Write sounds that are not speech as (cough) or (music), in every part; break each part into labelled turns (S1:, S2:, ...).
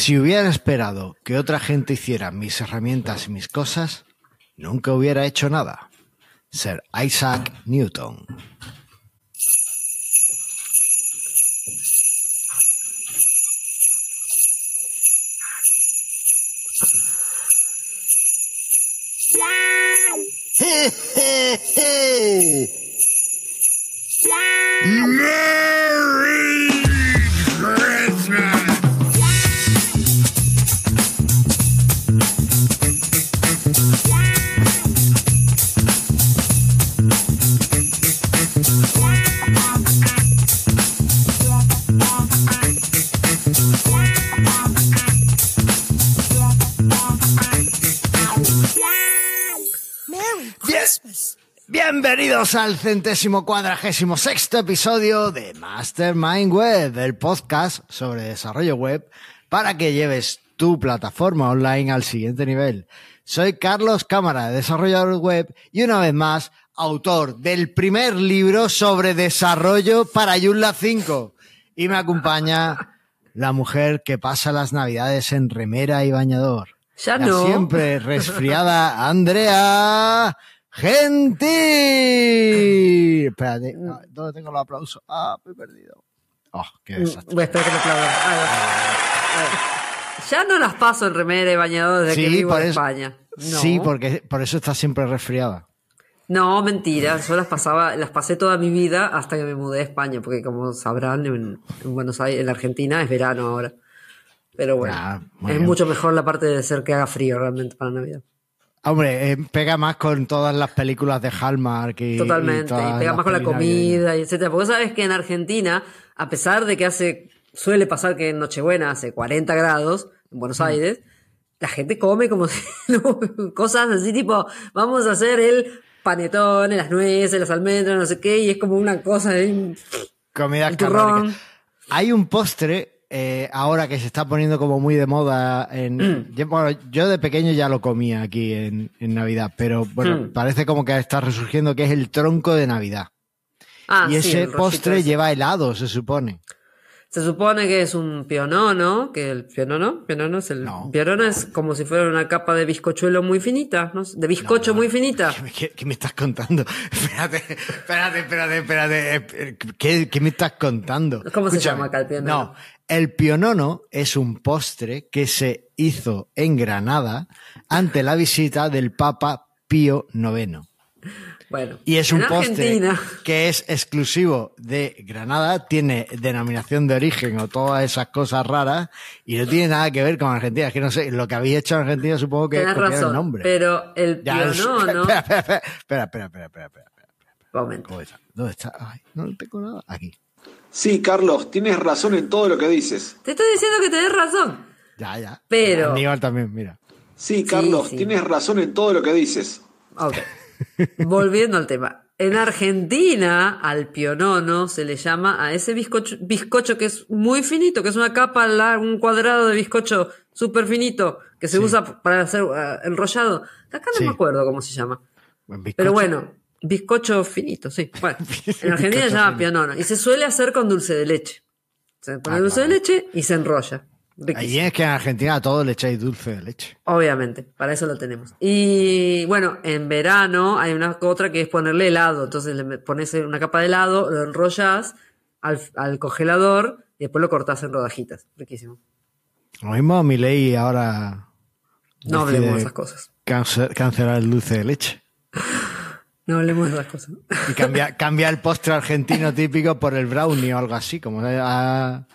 S1: Si hubiera esperado que otra gente hiciera mis herramientas y mis cosas, nunca hubiera hecho nada. Sir Isaac Newton. (laughs) Bienvenidos al centésimo cuadragésimo sexto episodio de Mastermind Web, el podcast sobre desarrollo web para que lleves tu plataforma online al siguiente nivel. Soy Carlos Cámara, desarrollador web y una vez más autor del primer libro sobre desarrollo para Joomla 5 y me acompaña la mujer que pasa las navidades en remera y bañador.
S2: Ya no.
S1: siempre resfriada Andrea Gentil. (laughs) Espérate, ah, ¿dónde tengo los aplausos? Ah, me he perdido. Oh, qué desastre.
S2: Voy a esperar que me aplaudan. A ver. A ver. Ya no las paso en remera y bañador desde que
S1: Sí,
S2: vivo
S1: por
S2: en
S1: eso-
S2: España. No.
S1: Sí, porque por eso está siempre resfriada.
S2: No, mentira. Yo las pasaba, las pasé toda mi vida hasta que me mudé a España, porque como sabrán, en, en Buenos Aires, en la Argentina es verano ahora. Pero bueno,
S1: Ah,
S2: es
S1: bien.
S2: mucho mejor la parte de ser que haga frío realmente para Navidad.
S1: Hombre, eh, pega más con todas las películas de Hallmark y.
S2: Totalmente. Y,
S1: todas
S2: pega más con la comida y etcétera. Porque sabes que en Argentina, a pesar de que hace, suele pasar que en Nochebuena hace 40 grados en
S1: Mm.
S2: Buenos Aires, la gente come como (laughs) si, cosas así tipo, vamos a hacer el panetón, las nueces, las almendras, no sé qué, y es como una cosa de
S1: Comida. Hay un postre eh, ahora que se está poniendo como muy de moda. En, yo, bueno, yo de pequeño ya lo comía aquí en, en Navidad, pero bueno,
S2: Mm.
S1: parece como que está resurgiendo que es el tronco de Navidad.
S2: Ah,
S1: y
S2: sí,
S1: ese postre
S2: ese.
S1: lleva helado, se supone.
S2: Se supone que es un pionono, que el pionono, pionono es el
S1: No.
S2: pionono es como si fuera una capa de bizcochuelo muy finita, ¿no? De bizcocho
S1: No, no.
S2: muy finita.
S1: ¿Qué, me- qué- qué me estás contando? (laughs) Espérate, espérate, espérate, espérate. ¿Qué, qué me estás contando?
S2: ¿Cómo se
S1: Escúchame.
S2: llama acá el pionono?
S1: No, el pionono es un postre que se hizo en Granada ante la visita del Papa Pío IX.
S2: Bueno,
S1: y es un postre que es exclusivo de Granada, tiene denominación de origen o todas esas cosas raras y no tiene nada que ver con Argentina. Es que no sé, lo que habéis hecho en Argentina supongo que
S2: Tenés es
S1: el nombre.
S2: Pero el (laughs) pionono...
S1: no, Espera, espera, espera, espera, espera. espera, espera,
S2: espera.
S1: ¿Dónde está? ¿Dónde está? Ay, no tengo nada. Aquí.
S3: Sí, Carlos, tienes razón en todo lo que dices.
S2: Te estoy diciendo que tenés razón.
S1: Ya, ya.
S2: Pero.
S1: Aníbal también, mira.
S3: Sí, Carlos, tienes razón en todo lo que dices.
S2: Ok. Volviendo al tema. En Argentina, al pionono se le llama a ese bizcocho, bizcocho que es muy finito, que es una capa, la- un cuadrado de bizcocho súper finito, que se
S1: Sí.
S2: usa para hacer eh, enrollado. Acá no
S1: Sí.
S2: me acuerdo cómo se llama.
S1: Bizcocho.
S2: Pero bueno, bizcocho finito, sí. Bueno, (laughs) en Argentina se llama pionono y se suele hacer con dulce de leche. Se pone
S1: Ah,
S2: dulce
S1: claro.
S2: de leche y se enrolla. Riquísimo.
S1: Allí es que en Argentina a todo le echáis dulce de leche.
S2: Obviamente, para eso lo tenemos. Y bueno, en verano hay una otra que es ponerle helado. Entonces le pones una capa de helado, lo enrollas al, al congelador y después lo cortas en rodajitas. Riquísimo.
S1: Lo mismo mi ley ahora (laughs)
S2: No hablemos de esas cosas.
S1: cance- cancelar el dulce de leche.
S2: No hablemos de esas cosas.
S1: Y cambia, cambia el postre argentino típico por el brownie o algo así, como ha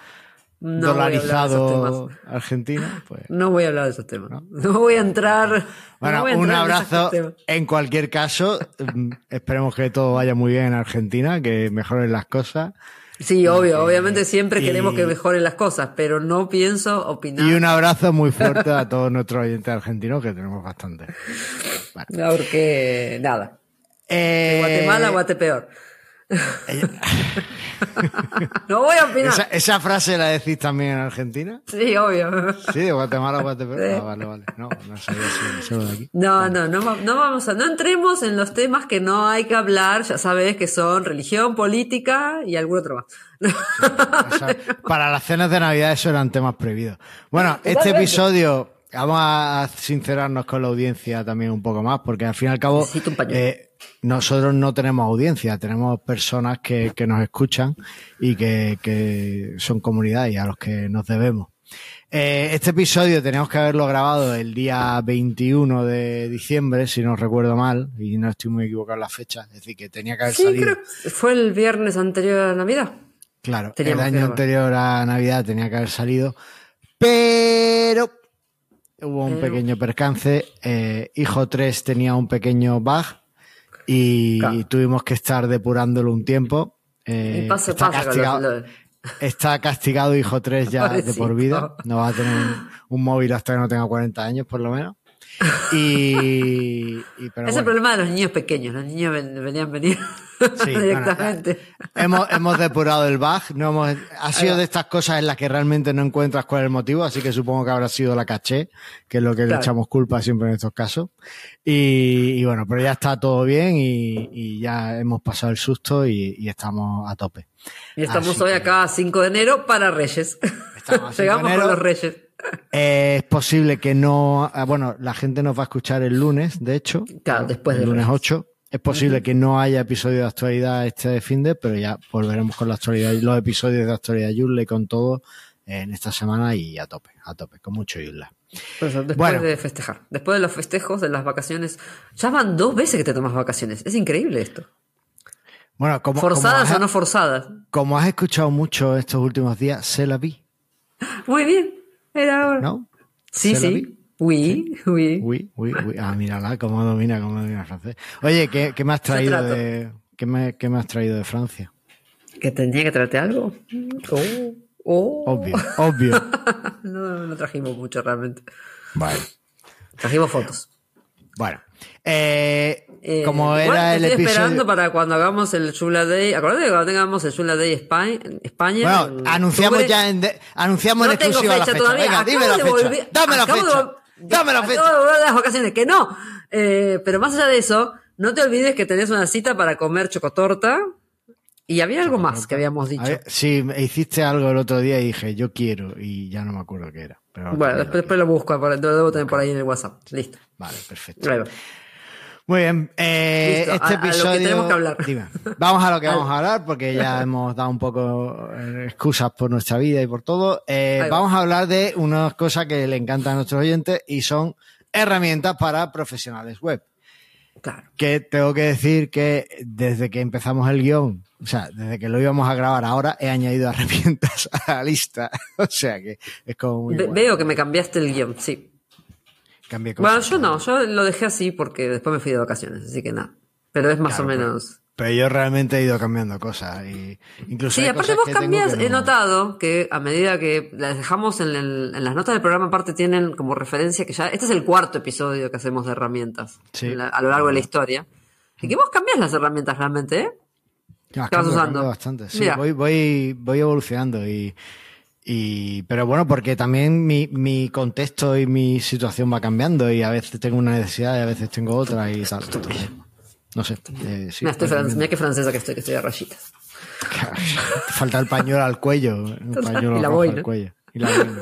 S2: No voy a hablar de esos
S1: dolarizado
S2: temas.
S1: Argentina. Pues.
S2: No voy a hablar de esos temas. No, voy a entrar.
S1: Bueno,
S2: no voy a
S1: un
S2: entrar
S1: abrazo. En cualquier caso, mm, esperemos que todo vaya muy bien en Argentina, que mejoren las cosas.
S2: Sí, obvio. Obviamente siempre
S1: y-
S2: queremos que mejoren las cosas, pero no pienso opinar.
S1: Y un abrazo muy fuerte a todos nuestros oyentes argentinos, que tenemos bastante.
S2: Porque, nada.
S1: Eh,
S2: Guatemala, Guatepeor. (laughs) no voy a opinar.
S1: ¿Esa, esa frase la decís también en Argentina?
S2: Sí, obvio.
S1: Sí, de Guatemala a Guatemala.
S2: Sí.
S1: Ah, vale, vale. No, no sabía si solo de aquí.
S2: No, no, no, va- no vamos a, no entremos en los temas que no hay que hablar, ya sabes que son religión, política y algún otro más.
S1: O sea, para las cenas de Navidad eso eran temas prohibidos. Bueno, este episodio vamos a sincerarnos con la audiencia también un poco más, porque al fin y al cabo
S2: Necesito un pañuelo.
S1: eh, nosotros no tenemos audiencia, tenemos personas que, que nos escuchan y que, que son comunidad y a los que nos debemos. Eh, este episodio teníamos que haberlo grabado el día 21 de diciembre, si no recuerdo mal, y no estoy muy equivocado en la fecha, es decir, que tenía que haber
S2: Sí,
S1: salido.
S2: creo que fue el viernes anterior a Navidad.
S1: Claro,
S2: Teníamos
S1: el año anterior a Navidad tenía que haber salido, pero hubo un
S2: Pero-
S1: pequeño percance. eh, Hijo 3 tenía un pequeño bug y
S2: Claro.
S1: tuvimos que estar depurándolo un tiempo. eh, está, castigado,
S2: los-
S1: está castigado Hijo 3 ya de por vida. No va a tener un, un móvil hasta que no tenga 40 años, por lo menos. Y, (laughs) y- pero
S2: es el
S1: bueno.
S2: problema de los niños pequeños. Los niños ven- venían venir (laughs)
S1: Sí,
S2: directamente.
S1: Hemos, hemos depurado el bug, no hemos, ha sido de estas cosas en las que realmente no encuentras cuál es el motivo, así que supongo que habrá sido la caché, que es lo que le
S2: Claro.
S1: echamos culpa siempre en estos casos. Y, y bueno, pero ya está todo bien y, y ya hemos pasado el susto y, estamos a tope.
S2: y estamos
S1: Así
S2: hoy
S1: que-
S2: acá 5 de enero para Reyes.
S1: Estamos a 5 de (laughs)
S2: Llegamos
S1: enero.
S2: con los Reyes.
S1: Eh, es posible que no, ah, bueno, la gente nos va a escuchar el lunes, de hecho.
S2: Claro, después
S1: el
S2: de
S1: lunes
S2: Reyes.
S1: 8. Es posible que no haya episodio de actualidad este fin de, pero ya volveremos con la actualidad, los episodios de actualidad Yule con todo en esta semana y a tope, a tope, con mucho
S2: eso, después
S1: Bueno.
S2: de festejar. Después de los festejos, de las vacaciones. Ya van dos veces que te tomas vacaciones. Es increíble esto.
S1: Bueno, como,
S2: ¿Forzadas
S1: como has,
S2: o no forzadas?
S1: como has escuchado mucho estos últimos días, se la vi,
S2: Muy bien. Era.
S1: ¿no?
S2: Sí,
S1: ¿Se la
S2: sí. Oui, oui.
S1: Uy, uy, uy. Ah, mírala, cómo domina, cómo domina el francés. Oye, ¿qué, qué me has traído de, qué me, qué me has traído de Francia?
S2: ¿Que tenía que traerte algo? Oh, oh.
S1: Obvio, obvio. (laughs)
S2: No, no trajimos mucho realmente.
S1: Vale.
S2: Trajimos fotos.
S1: Bueno, eh,
S2: Eh,
S1: como era
S2: te
S1: el
S2: estoy
S1: episodio.
S2: esperando para cuando hagamos el Chula Day. Acordate que cuando tengamos el Chula Day España, España
S1: Bueno,
S2: en
S1: anunciamos
S2: octubre,
S1: ya en, de- anunciamos
S2: No
S1: en
S2: tengo
S1: exclusiva la
S2: fecha
S1: fecha.
S2: todavía.
S1: Venga,
S2: Acabo
S1: dime la
S2: de
S1: fecha.
S2: volver-
S1: Dame la
S2: acabo de
S1: fecha.
S2: vol-
S1: Dame la
S2: acabo
S1: fecha.
S2: de volver de las vacaciones. Que no. Eh, pero más allá de eso, no te olvides que tenés una cita para comer chocotorta. Y había algo más que habíamos dicho.
S1: ver, sí, me hiciste algo el otro día y dije, yo quiero, y ya no me acuerdo qué era. Pero
S2: Bueno, después,
S1: lo
S2: después lo busco, lo debo tener por ahí en el WhatsApp. Listo.
S1: Vale, perfecto.
S2: Va.
S1: Muy bien, eh,
S2: Listo,
S1: este
S2: a- a lo que
S1: episodio.
S2: tenemos que hablar. (laughs)
S1: Dime. Vamos a lo que vamos a hablar, porque ya (laughs) hemos dado un poco eh, excusas por nuestra vida y por todo. Eh, vamos a hablar de unas cosas que le encantan a nuestros oyentes y son herramientas para profesionales web.
S2: Claro.
S1: que tengo que decir que desde que empezamos el guion, o sea, desde que lo íbamos a grabar ahora, he añadido (laughs) herramientas a la lista. O sea que es como muy
S2: Ve-. Veo que me cambiaste el guion, sí.
S1: Cambié
S2: Bueno,
S1: cosas.
S2: yo no, yo lo dejé así porque después me fui de vacaciones, así que nada. Pero es más
S1: Claro,
S2: o menos.
S1: Pero yo realmente he ido cambiando cosas y incluso
S2: Sí, aparte vos cambias,
S1: que
S2: he
S1: no-
S2: notado que a medida que las dejamos en, el- en las notas del programa, aparte tienen como referencia que ya, este es el cuarto episodio que hacemos de herramientas
S1: Sí.
S2: la- a lo largo de la historia. Y que vos cambias las herramientas realmente, ¿eh?
S1: Las
S2: ¿Qué vas usando?
S1: bastante. Sí, voy, voy, voy evolucionando y, y, pero bueno, porque también mi, mi contexto y mi situación va cambiando y a veces tengo una necesidad y a veces tengo otra y tal. Entonces, no sé. eh, sí,
S2: mira, estoy
S1: voy
S2: fran- mira qué francesa que estoy, que estoy a rayitas.
S1: Falta el pañuelo al cuello. Un (laughs)
S2: Total,
S1: pañuelo
S2: y la
S1: rojo
S2: boina.
S1: al cuello. Y la boina,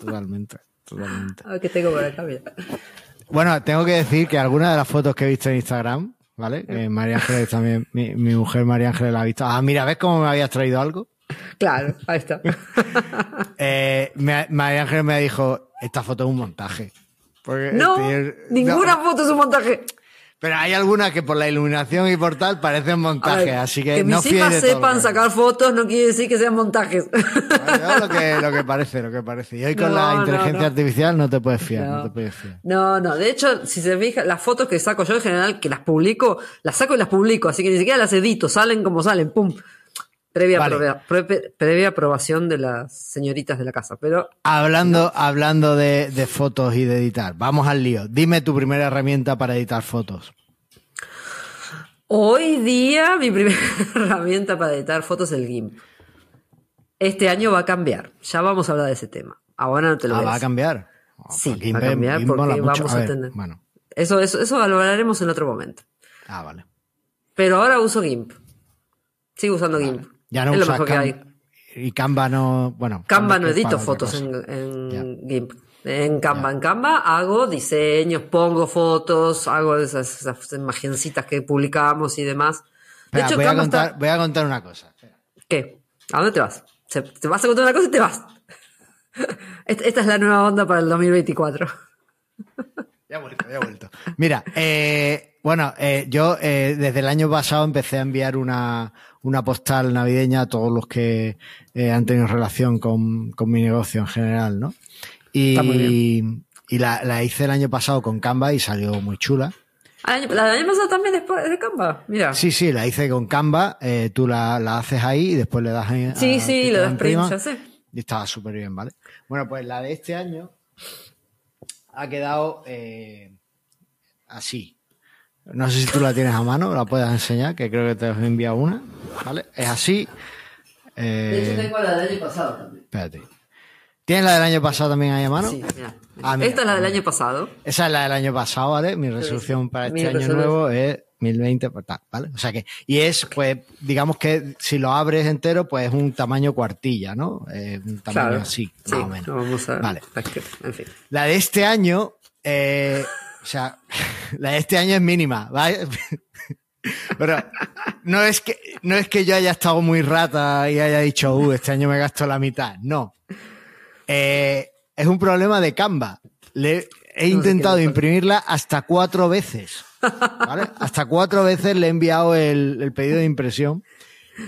S1: Totalmente. Totalmente.
S2: A ver qué tengo por acá, mira.
S1: Bueno, tengo que decir que algunas de las fotos que he visto en Instagram, ¿vale? Eh, María Ángeles también, mi, mi mujer María Ángeles la ha visto. Ah, mira, ¿ves cómo me habías traído algo?
S2: Claro, ahí está. (laughs)
S1: Eh, me- María Ángeles me dijo, esta foto es un montaje. Porque
S2: No, ninguna
S1: no,
S2: foto es un montaje.
S1: pero hay algunas que por la iluminación y por tal parecen montajes,
S2: ver,
S1: así que,
S2: mis
S1: no fíes
S2: hijas
S1: todo
S2: sepan
S1: que-
S2: sacar fotos no quiere decir que sean montajes.
S1: Lo que, (laughs) lo que parece, lo que parece. Y hoy con
S2: No,
S1: la inteligencia
S2: no.
S1: artificial no te puedes fiar, no,
S2: No.
S1: te puedes fiar.
S2: No, no, de hecho, si se fija, las fotos que saco yo en general, que las publico, las saco y las publico, así que ni siquiera las edito, salen como salen, pum. Previa,
S1: Vale.
S2: aprobia- pre- previa aprobación de las señoritas de la casa. Pero
S1: Hablando, hablando de, de fotos y de editar, vamos al lío. Dime tu primera herramienta para editar fotos.
S2: Hoy día mi primera (laughs) herramienta para editar fotos es el GIMP. Este año va a cambiar. Ya vamos a hablar de ese tema. Ahora no te lo
S1: Ah,
S2: voy
S1: va a cambiar.
S2: Sí,
S1: Aquí
S2: va a cambiar porque vamos a entender.
S1: Bueno,
S2: Eso, eso, eso lo hablaremos en otro momento.
S1: ah, vale.
S2: Pero ahora uso GIMP. Sigo usando GIMP.
S1: Ya no
S2: es lo
S1: usas
S2: mejor que hay.
S1: Y Canva no. Bueno.
S2: Canva no edito fotos en, en. GIMP. En Canva, en Canva hago diseños, pongo fotos, hago esas, esas imagencitas que publicamos y demás. De
S1: Espera,
S2: hecho,
S1: voy, a contar,
S2: está...
S1: voy a contar una cosa.
S2: ¿Qué? ¿A dónde te vas? Te vas a contar una cosa y te vas. (laughs) Esta, esta es la nueva onda para el 2024. (laughs)
S1: Ya he vuelto, ya he vuelto. Mira, eh, bueno, eh, yo eh, desde el año pasado empecé a enviar una, una postal navideña a todos los que eh, han tenido relación con, con mi negocio en general, ¿no?
S2: Está muy
S1: Y, y la, la hice el año pasado con Canva y salió muy chula.
S2: Ah, La del año pasado también es de Canva. Mira.
S1: Sí, sí, la hice con Canva, eh, tú la, la haces ahí y después le das ahí. a-
S2: Sí, sí, le das ya sé.
S1: Y estaba súper bien, ¿vale? Bueno, pues la de este año ha quedado eh, así. No sé si tú la tienes a mano, la puedes enseñar, que creo que te he enviado una, ¿vale? Es así. Eh,
S2: la del año pasado también.
S1: espérate. ¿Tienes la del año pasado también ahí a mano?
S2: Sí, mira.
S1: Ah, mira.
S2: Esta es la del año pasado.
S1: Esa es la del año pasado, ¿vale? Mi resolución para
S2: Mi
S1: este año
S2: resolución.
S1: nuevo es 1020, pues tal, ¿vale? O sea que, y es, pues, digamos que si lo abres entero, pues es un tamaño cuartilla, ¿no? Eh, un tamaño
S2: Claro.
S1: así,
S2: Sí,
S1: más o menos.
S2: no vamos a...
S1: Vale.
S2: En fin.
S1: La de este año, eh, o sea, (laughs) la de este año es mínima, ¿vale? (laughs) Pero no es que no es que yo haya estado muy rata y haya dicho, uh, este año me gasto la mitad. No. Eh, es un problema de Canva. Le, he intentado imprimirla hasta cuatro veces. ¿vale? Hasta cuatro veces le he enviado el, el pedido de impresión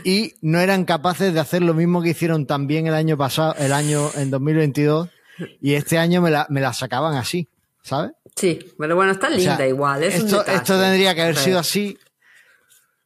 S1: y no eran capaces de hacer lo mismo que hicieron también el año pasado, el año en 2022 y este año me la, me la sacaban así, ¿sabes?
S2: Sí, pero bueno, está
S1: O
S2: linda
S1: sea,
S2: igual. Es
S1: esto,
S2: detalle.
S1: esto tendría que haber sido así,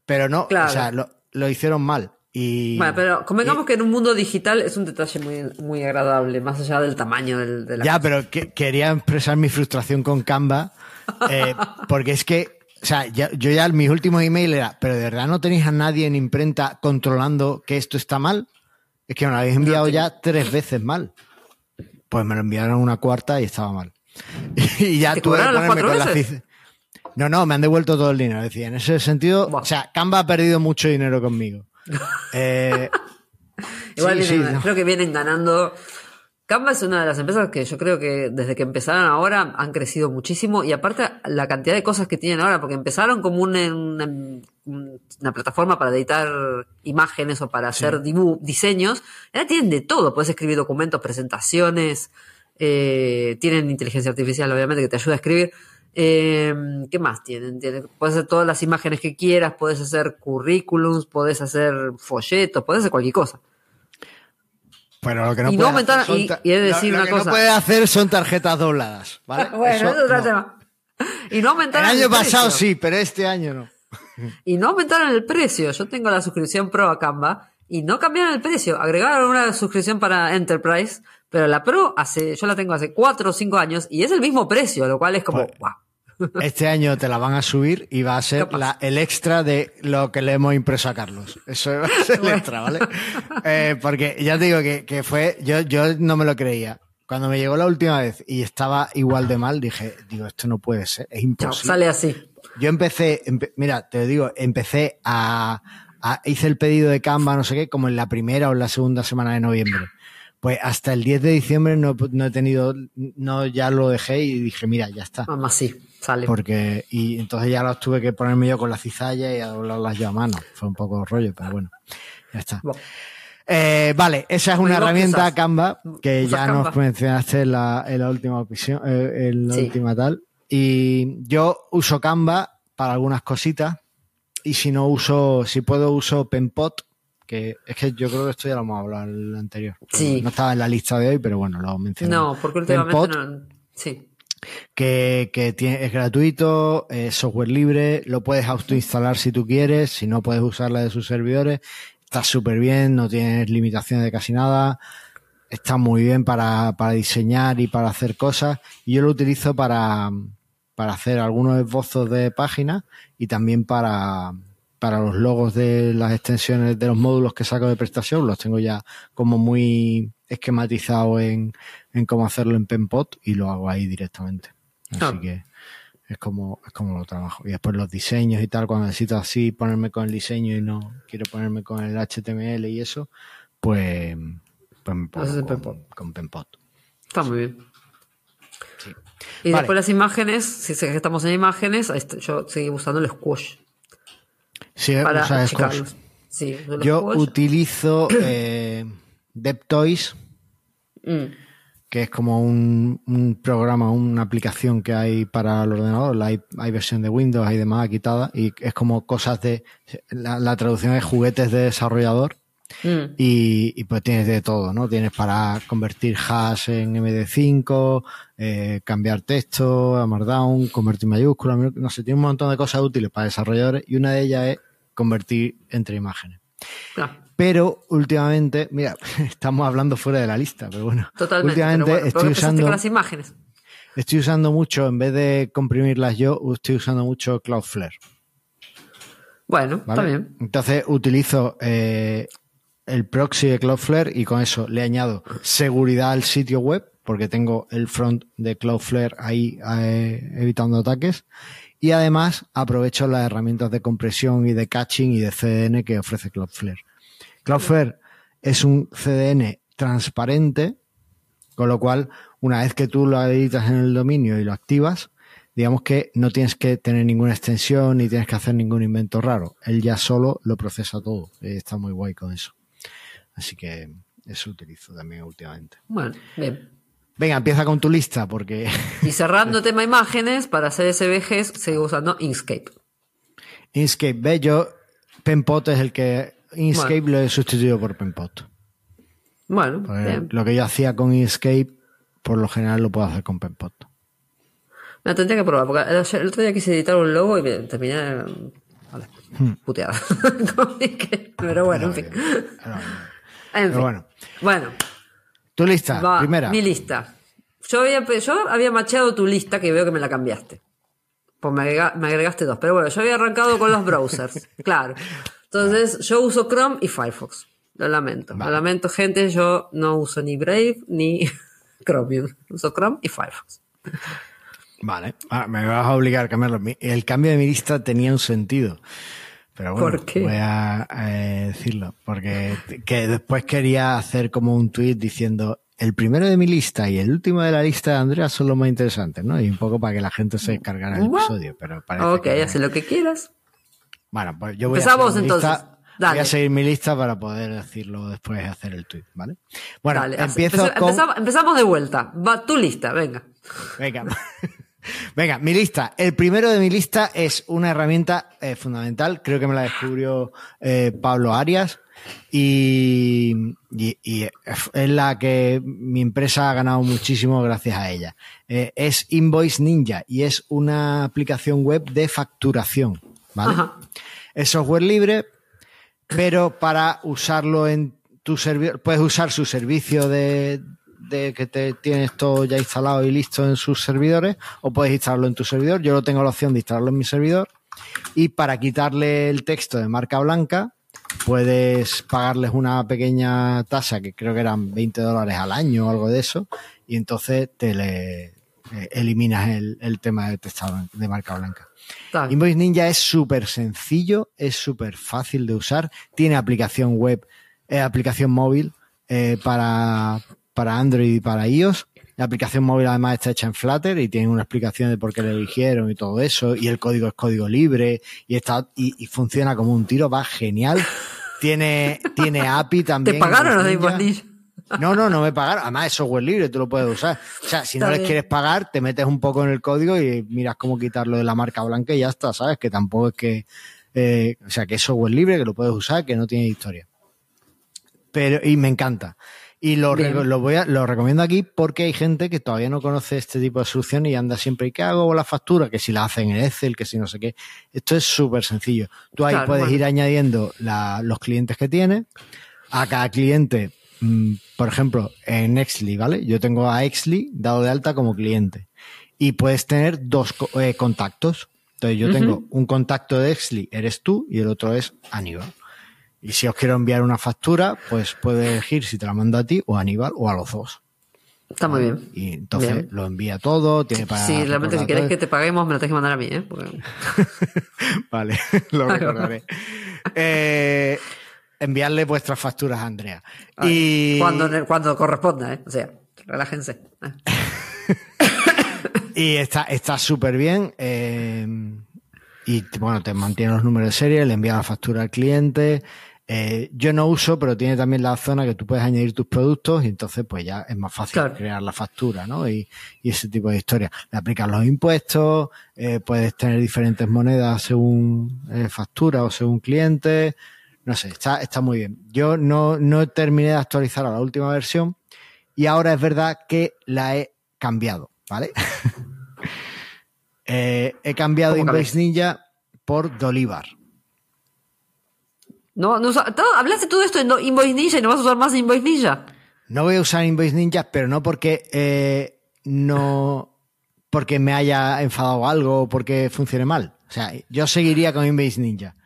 S1: pero no,
S2: Claro.
S1: o sea, lo, lo hicieron mal. Y,
S2: Bueno, pero convengamos que en un mundo digital es un detalle muy, muy agradable, más allá del tamaño del, de la
S1: Ya,
S2: cosa.
S1: pero que- quería expresar mi frustración con Canva, (laughs) eh, porque es que, o sea, ya- yo ya mis últimos emails era, pero de verdad no tenéis a nadie en imprenta controlando que esto está mal. Es que me lo habéis enviado ya tres veces mal. Pues me lo enviaron una cuarta y estaba mal. (laughs) y ya
S2: ¿Te
S1: tuve que
S2: las
S1: ponerme con la
S2: veces?
S1: ciz- No, no, me han devuelto todo el dinero. Es decir, en ese sentido, o sea, Canva ha perdido mucho dinero conmigo. (laughs) Eh,
S2: Igual
S1: sí,
S2: vienen-
S1: sí, no.
S2: creo que vienen ganando. Canva es una de las empresas que yo creo que desde que empezaron ahora han crecido muchísimo y aparte la cantidad de cosas que tienen ahora, porque empezaron como una, una, una plataforma para editar imágenes o para hacer dibu- diseños, ahora tienen de todo, puedes escribir documentos, presentaciones, eh, tienen inteligencia artificial obviamente que te ayuda a escribir. Eh, ¿Qué más tienen? Tienen- Puedes hacer todas las imágenes que quieras, puedes hacer currículums, puedes hacer folletos, puedes hacer cualquier cosa.
S1: Pero lo que no
S2: Y
S1: puede hacer son
S2: y-
S1: ta-
S2: y he de
S1: lo-
S2: decir
S1: lo
S2: una
S1: que
S2: cosa.
S1: no puede hacer son tarjetas dobladas, ¿vale? (laughs)
S2: Bueno,
S1: Eso
S2: eso es otro
S1: no.
S2: tema. Y no
S1: El año pasado
S2: precio.
S1: sí, pero este año no.
S2: Y no aumentaron el precio. Yo tengo la suscripción Pro a Canva y no cambiaron el precio. Agregaron una suscripción para Enterprise, pero la Pro hace, yo la tengo hace 4 o 5 años y es el mismo precio, lo cual es como,
S1: Pues-
S2: wow.
S1: Este año te la van a subir y va a ser la, el extra de lo que le hemos impreso a Carlos. Eso va a ser el extra, ¿vale? Eh, porque ya te digo que, que fue, yo, yo no me lo creía. Cuando me llegó la última vez y estaba igual de mal, dije, digo, esto no puede ser, es imposible.
S2: sale así.
S1: Yo empecé, empe- mira, te digo, empecé a, a- hice el pedido de Canva, no sé qué, como en la primera o en la segunda semana de noviembre. Pues hasta el 10 de diciembre no, he- no he tenido, no, ya lo dejé y dije, mira, ya está.
S2: Mamá, sí, sale.
S1: Porque, y entonces ya los tuve que ponerme yo con la cizalla y a doblarlas yo a mano. Fue un poco rollo, pero bueno, ya está.
S2: Bueno,
S1: Eh, vale, esa es una herramienta
S2: usas-
S1: Canva que ya
S2: Canva.
S1: nos mencionaste en la, en la última opción, eh, en la
S2: Sí.
S1: última tal. Y yo uso Canva para algunas cositas y si no uso, si puedo uso Penpot, que es que yo creo que esto ya lo hemos hablado en el anterior.
S2: Sí.
S1: No estaba en la lista de hoy, pero bueno, lo mencioné.
S2: no, porque últimamente no. Sí.
S1: que, que tiene, es gratuito, es software libre, lo puedes autoinstalar si tú quieres, si no puedes usarla de sus servidores, está súper bien, no tienes limitaciones de casi nada, está muy bien para, para diseñar y para hacer cosas, y yo lo utilizo para, para hacer algunos esbozos de páginas y también para, para los logos de las extensiones de los módulos que saco de prestación. Los tengo ya como muy esquematizado en, en cómo hacerlo en Penpot y lo hago ahí directamente. Así
S2: Ah.
S1: que es como, es como lo trabajo. Y después los diseños y tal, cuando necesito así ponerme con el diseño y no quiero ponerme con el HTML y eso, pues, pues me pongo con,
S2: Penpot.
S1: con Penpot.
S2: Está muy bien.
S1: Sí.
S2: Y
S1: Vale.
S2: después las imágenes, si estamos en imágenes, yo seguí usando el squash
S1: Sí,
S2: para
S1: usas.
S2: Sí,
S1: Yo utilizo (clears throat) eh, DevToys,
S2: Mm.
S1: que es como un, un programa, una aplicación que hay para el ordenador. La hay, hay versión de Windows, hay de Mac quitada, y es como cosas de. La, la traducción es juguetes de desarrollador.
S2: Mm.
S1: Y, y pues tienes de todo, ¿no? Tienes para convertir hash en MD5, eh, cambiar texto a Markdown, convertir mayúsculas, no sé, tiene un montón de cosas útiles para desarrolladores y una de ellas es convertir entre imágenes.
S2: Claro.
S1: Pero últimamente, mira, (laughs) estamos hablando fuera de la lista, pero bueno,
S2: Totalmente.
S1: últimamente
S2: pero bueno,
S1: estoy usando
S2: con las imágenes.
S1: estoy usando mucho, en vez de comprimirlas yo, estoy usando mucho Cloudflare.
S2: Bueno,
S1: ¿vale?
S2: está bien.
S1: Entonces utilizo eh, el proxy de Cloudflare y con eso le añado seguridad al sitio web, porque tengo el front de Cloudflare ahí eh, evitando ataques. Y además aprovecho las herramientas de compresión y de caching y de CDN que ofrece Cloudflare. Cloudflare es un CDN transparente, con lo cual, una vez que tú lo editas en el dominio y lo activas, digamos que no tienes que tener ninguna extensión ni tienes que hacer ningún invento raro. Él ya solo lo procesa todo. Eh, Está muy guay con eso. Así que eso utilizo también últimamente.
S2: Bueno, bien.
S1: Venga, empieza con tu lista porque
S2: Y cerrando tema (laughs) imágenes, para hacer SVGs sigo usando Inkscape.
S1: Inkscape, ve, yo Penpot es el que Inkscape lo he sustituido por Penpot.
S2: Bueno, bien.
S1: lo que yo hacía con Inkscape, por lo general lo puedo hacer con Penpot.
S2: Me tendría que probar, porque el otro día quise editar un logo y me terminé eh, vale,
S1: Hmm.
S2: puteada. (laughs) Pero bueno, en fin. En
S1: Pero
S2: fin.
S1: bueno,
S2: Bueno,
S1: tu lista,
S2: va
S1: primera.
S2: mi lista. Yo había, yo había macheado tu lista que veo que me la cambiaste. Pues me, agrega- me agregaste dos. Pero bueno, yo había arrancado con los browsers. (laughs) claro. Entonces, yo uso Chrome y Firefox. Lo lamento. Lo lamento, gente. Yo no uso ni Brave ni (laughs) Chromium. Uso Chrome y Firefox.
S1: Vale, ahora me vas a obligar a cambiarlo. El cambio de mi lista tenía un sentido. Pero bueno,
S2: ¿Por qué?
S1: voy a decirlo. Porque que después quería hacer como un tweet diciendo el primero de mi lista y el último de la lista de Andrea son los más interesantes, ¿no? Y un poco para que la gente se descargara el episodio. Pero parece
S2: Ok,
S1: que
S2: haz lo que quieras.
S1: Bueno, pues yo voy
S2: Empezamos,
S1: a seguir mi
S2: entonces.
S1: lista.
S2: Dale.
S1: Voy a seguir mi lista para poder decirlo después de hacer el tweet, ¿vale? Bueno,
S2: Dale,
S1: empiezo con...
S2: empezamos, empezamos de vuelta. Va tu lista, venga.
S1: Venga. (laughs) Venga, mi lista. El primero de mi lista es una herramienta eh, fundamental. Creo que me la descubrió eh, Pablo Arias. Y, y- y es la que mi empresa ha ganado muchísimo gracias a ella. Eh, es Invoice Ninja y es una aplicación web de facturación. ¿vale?
S2: Ajá.
S1: Es software libre, pero para usarlo en tu servidor, puedes usar su servicio de, de que te tienes todo ya instalado y listo en sus servidores, o puedes instalarlo en tu servidor. Yo lo tengo la opción de instalarlo en mi servidor. Y para quitarle el texto de marca blanca, puedes pagarles una pequeña tasa, que creo que eran 20 dólares al año o algo de eso, y entonces te le eh, eliminas el, el tema de texto de marca blanca.
S2: Bien.
S1: Invoice Ninja es súper sencillo, es súper fácil de usar, tiene aplicación web, eh, aplicación móvil eh, para, para Android y para iOS. La aplicación móvil además está hecha en Flutter y tiene una explicación de por qué le eligieron y todo eso. Y el código es código libre y está y, y funciona como un tiro, va genial. Tiene, tiene API
S2: ¿Te
S1: también.
S2: pagaron los de?
S1: No, no, no me pagaron. Además es software libre, tú lo puedes usar. O sea, si no les quieres pagar, te metes un poco en el código y miras cómo quitarlo de la marca blanca y ya está, ¿sabes? Que tampoco es que... eh, o sea, que es software libre, que lo puedes usar, que no tiene historia. Pero, y me encanta. Y lo, lo, voy a, lo recomiendo aquí porque hay gente que todavía no conoce este tipo de soluciones y anda siempre, ¿y qué hago con la factura? Que si la hacen en Excel, que si no sé qué. Esto es súper sencillo. Tú ahí
S2: Claro,
S1: puedes
S2: bueno.
S1: ir añadiendo la- los clientes que tienes. A cada cliente, mm, por ejemplo, en Exly, ¿vale? Yo tengo a Exly dado de alta como cliente. y puedes tener dos co- eh, contactos. Entonces yo tengo un contacto de Exli, eres tú, y el otro es Aníbal. Y si os quiero enviar una factura, pues puedes elegir si te la mando a ti o a Aníbal o a los dos.
S2: Está muy bien.
S1: Y entonces
S2: Bien.
S1: lo envía todo, tiene para...
S2: Sí, realmente si querés que te paguemos, me lo tenés que mandar a mí, ¿eh? Porque- (laughs)
S1: Vale, (laughs) lo recordaré. Eh, enviarle vuestras facturas a Andrea. Y,
S2: Cuando, cuando corresponda, ¿eh? O sea, relájense. ¿eh? (laughs)
S1: y está está súper bien. eh, y bueno, te mantiene los números de serie, le envía la factura al cliente. Eh, yo no uso, pero tiene también la zona que tú puedes añadir tus productos y entonces pues ya es más fácil
S2: Claro.
S1: crear la factura, ¿no? Y, y ese tipo de historias. Le aplicas los impuestos, eh, puedes tener diferentes monedas según eh, factura o según cliente. No sé, está, está muy bien. Yo no, no terminé de actualizar a la última versión y ahora es verdad que la he cambiado, ¿vale? (laughs) He cambiado
S2: ¿Cómo
S1: Invoice? Ninja por Dolivar.
S2: No, no todo- hablaste todo esto en Do- Invoice Ninja y no vas a usar más Invoice Ninja.
S1: No voy a usar Invoice Ninja, pero no porque eh, no porque me haya enfadado algo o porque funcione mal. O sea, yo seguiría con Invoice Ninja.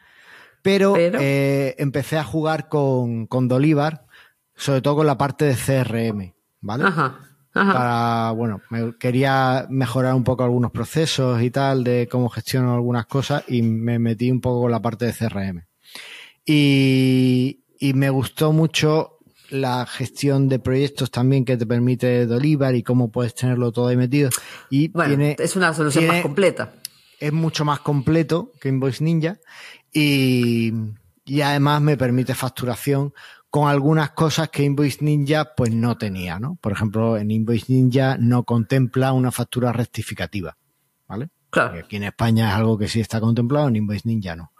S1: Pero,
S2: Pero-
S1: eh, empecé a jugar con, con Dolivar, sobre todo con la parte de CRM, ¿vale?
S2: Ajá. Ajá.
S1: Para, bueno, me quería mejorar un poco algunos procesos y tal, de cómo gestiono algunas cosas y me metí un poco con la parte de CRM. Y, y me gustó mucho la gestión de proyectos también que te permite Dolivar y cómo puedes tenerlo todo ahí metido. Y
S2: Bueno,
S1: tiene,
S2: es una solución
S1: tiene-
S2: más completa.
S1: es mucho más completo que Invoice Ninja y, y además me permite facturación con algunas cosas que Invoice Ninja pues no tenía, ¿no? Por ejemplo, en Invoice Ninja no contempla una factura rectificativa, ¿vale?
S2: Claro.
S1: Aquí en España es algo que sí está contemplado, en Invoice Ninja no.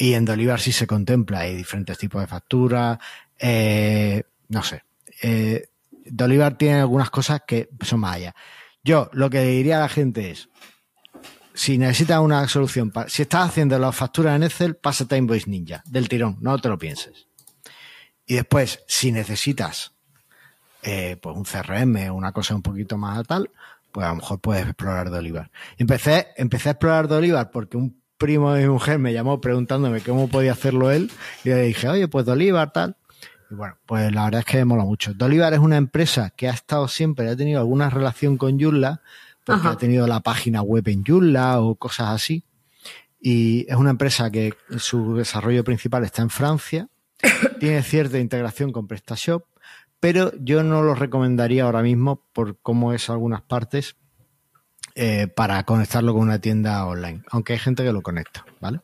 S1: Y en Dolivar sí se contempla, hay diferentes tipos de facturas, eh, no sé. Eh, tiene algunas cosas que son más allá. Yo lo que diría a la gente es, si necesitas una solución, si estás haciendo las facturas en Excel, pásate a Invoice Ninja, del tirón, no te lo pienses. Y después, si necesitas eh, pues un CRM, una cosa un poquito más tal, pues a lo mejor puedes explorar Dolivar. Empecé, empecé a explorar Dolivar porque un primo de mi mujer me llamó preguntándome cómo podía hacerlo él y le dije, oye, pues Dolivar tal. Y bueno, pues la verdad es que mola mucho. Dolivar es una empresa que ha estado siempre, ha tenido alguna relación con Joomla, porque
S2: Ajá.
S1: ha tenido la página web en Joomla o cosas así. Y es una empresa que su desarrollo principal está en Francia, (coughs) tiene cierta integración con PrestaShop, pero yo no lo recomendaría ahora mismo por cómo es algunas partes eh, para conectarlo con una tienda online, aunque hay gente que lo conecta, ¿vale?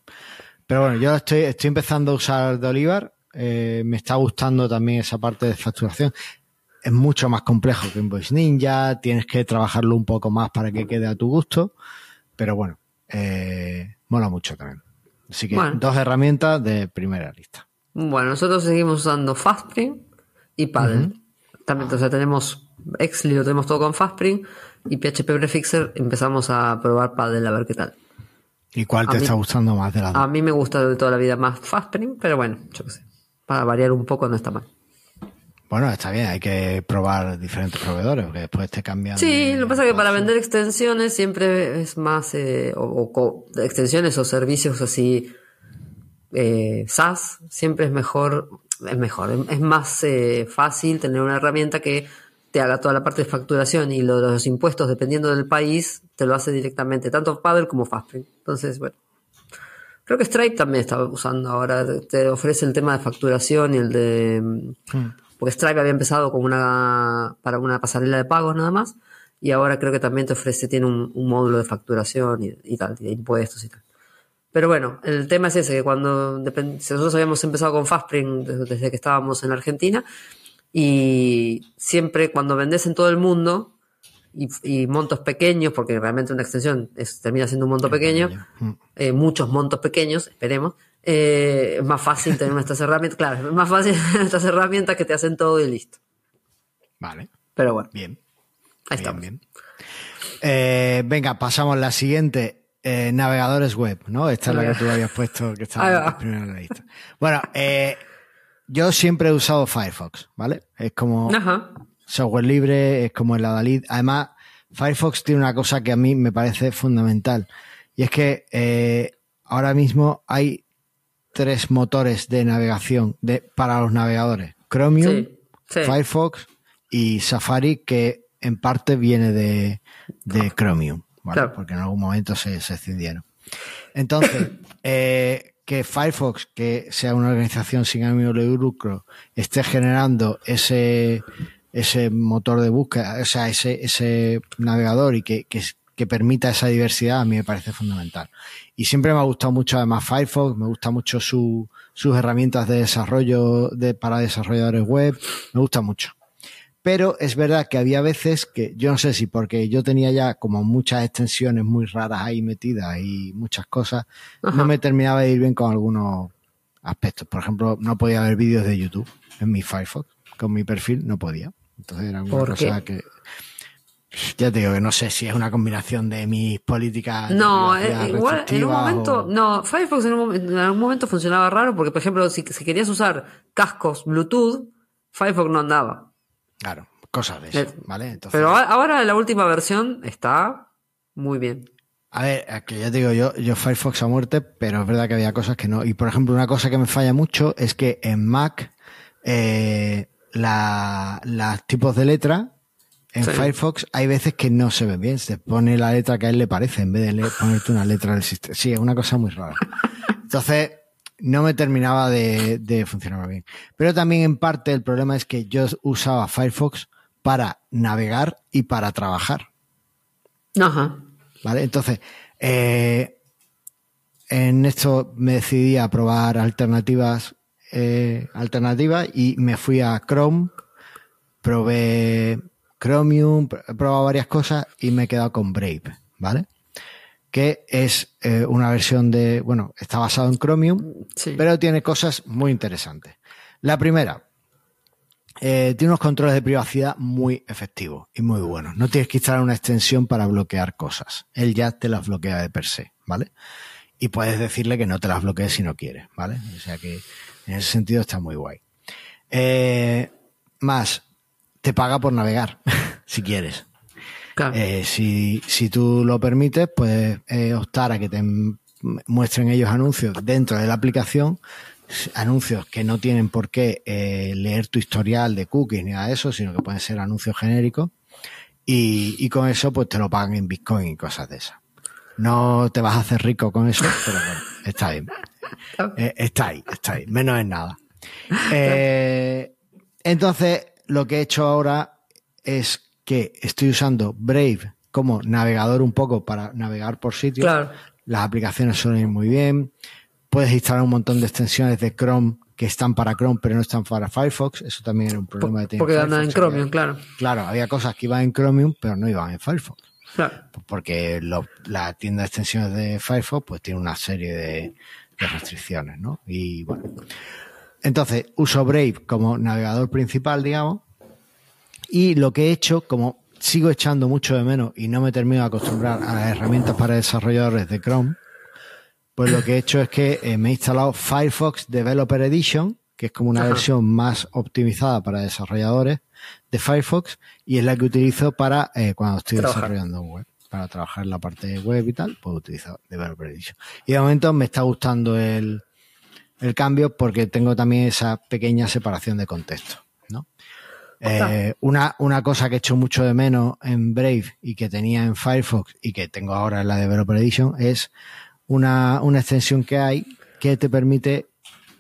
S1: Pero bueno, yo estoy, estoy empezando a usar Dolivar, eh, me está gustando también esa parte de facturación. Es mucho más complejo que Invoice Ninja, tienes que trabajarlo un poco más para que quede a tu gusto, pero bueno, eh, mola mucho también. Así que
S2: Bueno.
S1: dos herramientas de primera lista.
S2: Bueno, nosotros seguimos usando Fastspring y Paddle. También, o sea, tenemos Exli, lo tenemos todo con Fastspring y PHP Prefixer empezamos a probar Paddle a ver qué tal.
S1: ¿Y cuál
S2: A
S1: te
S2: mí-
S1: está gustando más de las dos?
S2: A mí me gusta de toda la vida más Fastspring, pero bueno, yo qué sé. Para variar un poco no está mal.
S1: Bueno, está bien, hay que probar diferentes proveedores, porque después te cambian.
S2: Sí, lo que pasa es que para vender extensiones siempre es más, eh, o, extensiones o servicios así, eh, SaaS, siempre es mejor, es mejor, es- es más eh, fácil tener una herramienta que te haga toda la parte de facturación y lo los impuestos, dependiendo del país, te lo hace directamente, tanto Paddle como Fastspring. Entonces, bueno. Creo que Stripe también está usando ahora, te ofrece el tema de facturación y el de... mm, Porque Stripe había empezado con una para una pasarela de pagos nada más y ahora creo que también te ofrece, tiene un, un módulo de facturación y, y tal, y de impuestos y tal. Pero bueno, el tema es ese, que cuando si nosotros habíamos empezado con Fastspring desde, desde que estábamos en Argentina y siempre cuando vendes en todo el mundo y, y montos pequeños, porque realmente una extensión es- termina siendo un monto pequeño, eh, muchos montos pequeños, esperemos, eh, es más fácil tener estas herramientas, claro, es más fácil (laughs) tener estas herramientas que te hacen todo y listo.
S1: Vale,
S2: Pero bueno,
S1: bien.
S2: ahí estamos.
S1: bien. Eh, venga, pasamos a la siguiente. eh, navegadores web, ¿no? Esta es la que tú habías puesto, que estaba primero en la lista. Bueno, eh, yo siempre he usado Firefox, ¿vale? Es como
S2: Ajá.
S1: software libre, es como el Adalid. Además, Firefox tiene una cosa que a mí me parece fundamental. Y es que eh, ahora mismo hay tres motores de navegación de, para los navegadores. Chromium,
S2: Sí, sí.
S1: Firefox y Safari, que en parte viene de, de Chromium, ¿vale?
S2: Claro.
S1: porque en algún momento se, se escindieron. Entonces, (coughs) eh, que Firefox, que sea una organización sin ánimo de lucro, esté generando ese, ese motor de búsqueda, o sea, ese, ese navegador y que, que, que permita esa diversidad, a mí me parece fundamental. Y siempre me ha gustado mucho además Firefox, me gusta mucho su, sus herramientas de desarrollo de, para desarrolladores web, me gusta mucho. Pero es verdad que había veces que yo no sé si porque yo tenía ya como muchas extensiones muy raras ahí metidas y muchas cosas,
S2: Ajá.
S1: no me terminaba de ir bien con algunos aspectos. Por ejemplo, no podía ver vídeos de YouTube en mi Firefox, con mi perfil no podía. Entonces era una
S2: ¿Por
S1: cosa
S2: qué?
S1: que ya te digo que no sé si es una combinación de mis políticas.
S2: No, eh, igual en un momento,
S1: o-
S2: no, Firefox en, un, en algún momento funcionaba raro porque, por ejemplo, si, si querías usar cascos Bluetooth, Firefox no andaba.
S1: Claro, cosas de eso,
S2: Eh,
S1: ¿vale? Entonces,
S2: Pero ahora la última versión está muy bien.
S1: A ver, es que ya te digo yo, yo Firefox a muerte, pero es verdad que había cosas que no. Y por ejemplo, una cosa que me falla mucho es que en Mac eh, la, las tipos de letra en
S2: Sí.
S1: Firefox hay veces que no se ven bien. Se pone la letra que a él le parece en vez de le- ponerte una letra del sistema. Sí, es una cosa muy rara. (laughs) Entonces, no me terminaba de, de funcionar bien. Pero también en parte el problema es que yo usaba Firefox para navegar y para trabajar.
S2: Ajá.
S1: ¿Vale? Entonces, eh, en esto me decidí a probar alternativas, eh, alternativas y me fui a Chrome, probé Chromium, he probado varias cosas y me he quedado con Brave, ¿vale? Que es eh, una versión de, bueno, está basado en Chromium,
S2: Sí.
S1: pero tiene cosas muy interesantes. La primera, eh, tiene unos controles de privacidad muy efectivos y muy buenos. No tienes que instalar una extensión para bloquear cosas. Él ya te las bloquea de per se, ¿vale? Y puedes decirle que no te las bloquee si no quieres, ¿vale? O sea que en ese sentido está muy guay. Eh, más, te paga por navegar, (laughs) si quieres.
S2: Claro.
S1: Eh, si, si tú lo permites, puedes eh, optar a que te muestren ellos anuncios dentro de la aplicación, anuncios que no tienen por qué eh, leer tu historial de cookies ni nada de eso, sino que pueden ser anuncios genéricos. Y, y con eso, pues te lo pagan en Bitcoin y cosas de esas. No te vas a hacer rico con eso, pero bueno, está bien. (laughs) Eh, está ahí, está ahí. Menos en nada. Eh, entonces, lo que he hecho ahora es que estoy usando Brave como navegador un poco para navegar por sitios.
S2: Claro.
S1: Las aplicaciones suenan muy bien. Puedes instalar un montón de extensiones de Chrome que están para Chrome pero no están para Firefox. Eso también era un problema de tener
S2: Porque andan en. Chromium, claro.
S1: Claro, había cosas que iban en Chromium pero no iban en Firefox
S2: Claro.
S1: porque lo- la tienda de extensiones de Firefox pues tiene una serie de, de restricciones, ¿no? Y bueno. Entonces, uso Brave como navegador principal, digamos, y lo que he hecho, como sigo echando mucho de menos y no me termino de acostumbrar a las herramientas para desarrolladores de Chrome, pues lo que he hecho es que eh, me he instalado Firefox Developer Edition, que es como una
S2: Ajá.
S1: versión más optimizada para desarrolladores de Firefox y es la que utilizo para eh, cuando estoy
S2: Trabajar.
S1: desarrollando web. Para trabajar en la parte web y tal, pues utilizo Developer Edition. Y de momento me está gustando el, el cambio porque tengo también esa pequeña separación de contexto. Eh, una, una cosa que echo mucho de menos en Brave y que tenía en Firefox y que tengo ahora en la Developer Edition es una, una extensión que hay que te permite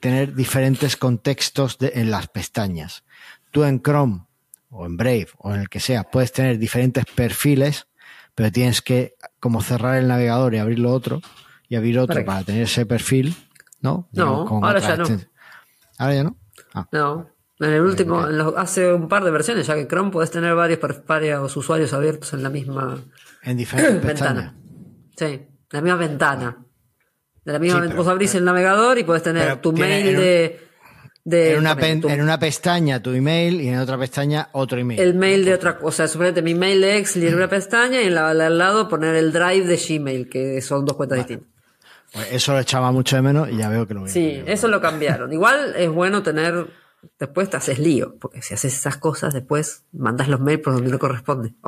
S1: tener diferentes contextos de- en las pestañas. Tú en Chrome o en Brave o en el que sea puedes tener diferentes perfiles, pero tienes que como cerrar el navegador y abrirlo otro y abrir otro
S2: ¿Para
S1: tener ese perfil, ¿no?
S2: No, ahora ya no.
S1: Ahora ya no. Ah.
S2: No. En el último, en los- hace un par de versiones, ya que Chrome puedes tener varios, varios usuarios abiertos en la misma
S1: En diferentes (clears throat) pestañas.
S2: ventana. Sí, la misma ventana. De la misma
S1: Sí, pero-
S2: vos abrís el navegador y puedes tener tu mail
S1: un-
S2: de, de
S1: En una,
S2: también
S1: pen-
S2: tu-
S1: en una pestaña tu email y en otra pestaña otro email.
S2: el mail de otra. O sea, suponete mi mail de Excel en una pestaña y en la, al lado poner el drive de Gmail, que son dos cuentas distintas.
S1: Pues eso lo echaba mucho de menos y ya veo que lo voy a
S2: Sí, eso lo cambiaron. Igual es bueno tener. Después te haces lío, porque si haces esas cosas, después mandas los mails por donde no corresponde. (laughs)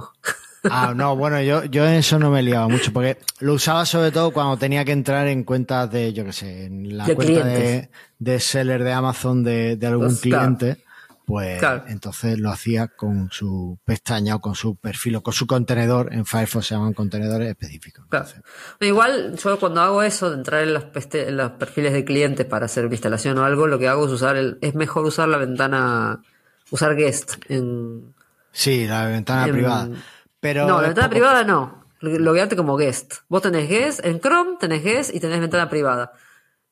S1: Ah, no, bueno, yo, yo en eso no me liaba mucho, porque lo usaba sobre todo cuando tenía que entrar en cuentas de, yo qué sé, en la
S2: De
S1: cuenta de, de seller de Amazon de, de algún cliente, pues
S2: Claro.
S1: entonces lo hacía con su pestaña o con su perfil o con su contenedor. En Firefox se llaman contenedores específicos.
S2: Claro. Igual, yo cuando hago eso, de entrar en los, en los perfiles de clientes para hacer una instalación o algo, lo que hago es usar el, es mejor usar la ventana, usar guest en,
S1: sí, la ventana
S2: en-
S1: privada. Pero
S2: no, la ventana
S1: poco-
S2: privada no. Loguearte como guest. Vos tenés guest en Chrome, tenés guest y tenés ventana privada.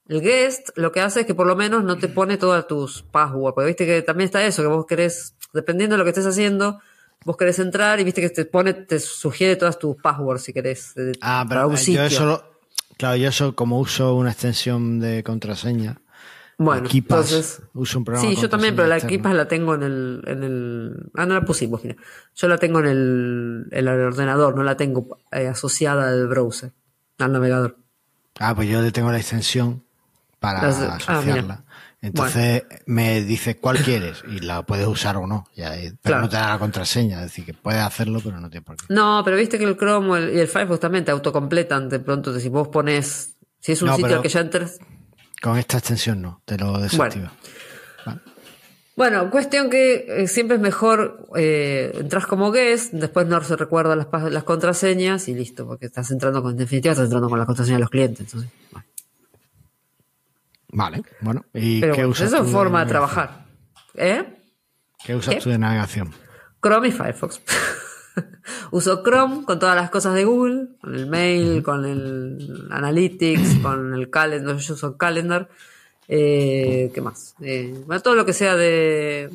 S2: El guest lo que hace es que por lo menos no te pone todas tus passwords. Porque viste que también está eso, que vos querés, dependiendo de lo que estés haciendo, vos querés entrar y viste que te pone, te sugiere todas tus passwords si querés. de-
S1: Ah,
S2: para
S1: pero
S2: un
S1: yo
S2: sitio.
S1: eso lo- claro, yo eso como uso una extensión de contraseña.
S2: Bueno,
S1: KeePass,
S2: entonces.
S1: uso un programa
S2: Sí, yo también, pero la KeePass la tengo en el, en el. Ah, no la pusimos, mira. Yo la tengo en el, en el ordenador, no la tengo eh, asociada al browser, al navegador.
S1: Ah, pues yo le tengo la extensión para
S2: Las- ah,
S1: asociarla. Entonces me dice cuál quieres y la puedes usar o no. Ya, pero
S2: Claro.
S1: no te da la contraseña, es decir, que puedes hacerlo, pero no tiene por qué.
S2: No, pero viste que el Chrome y el Firefox también te autocompletan de pronto. Si vos pones. Si es un
S1: No,
S2: sitio al que ya entres.
S1: Con esta extensión no, te lo desactiva.
S2: Bueno, cuestión que eh, siempre es mejor eh, entras como guest, después no se recuerda las, las contraseñas y listo, porque estás entrando con, en definitiva estás entrando con la contraseña de los clientes. Entonces, bueno.
S1: Vale, bueno. ¿Y
S2: Pero
S1: qué
S2: bueno,
S1: usas
S2: eso es forma de trabajar. ¿Eh?
S1: ¿Qué usas
S2: ¿Qué?
S1: tú de navegación?
S2: Chrome y Firefox. (laughs) Uso Chrome con todas las cosas de Google, con el mail, con el Analytics, (clears throat) con el Calendar, yo uso Calendar. Eh, ¿Qué más? Eh, bueno, todo lo que sea de,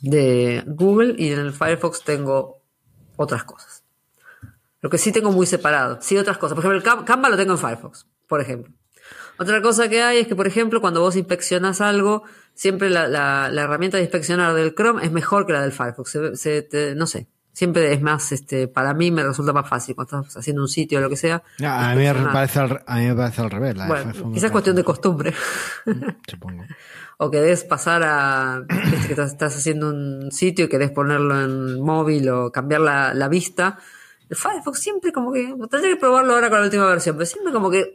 S2: de Google y en el Firefox tengo otras cosas. Lo que sí tengo muy separado. Sí, otras cosas. Por ejemplo, el Canva lo tengo en Firefox, por ejemplo. Otra cosa que hay es que, por ejemplo, cuando vos inspeccionas algo, siempre la, la- la herramienta de inspeccionar del Chrome es mejor que la del Firefox. Se- se te- no sé. Siempre es más, este, para mí me resulta más fácil cuando estás haciendo un sitio o lo que sea.
S1: No, a, mí me parece al, re- a mí me parece al revés. La
S2: Bueno, quizás
S1: parece-
S2: cuestión de costumbre.
S1: Supongo. (laughs)
S2: o querés pasar a. viste que estás, estás haciendo un sitio y querés ponerlo en móvil o cambiar la, la vista. El Firefox siempre como que. Tendría que probarlo ahora con la última versión, pero siempre como que.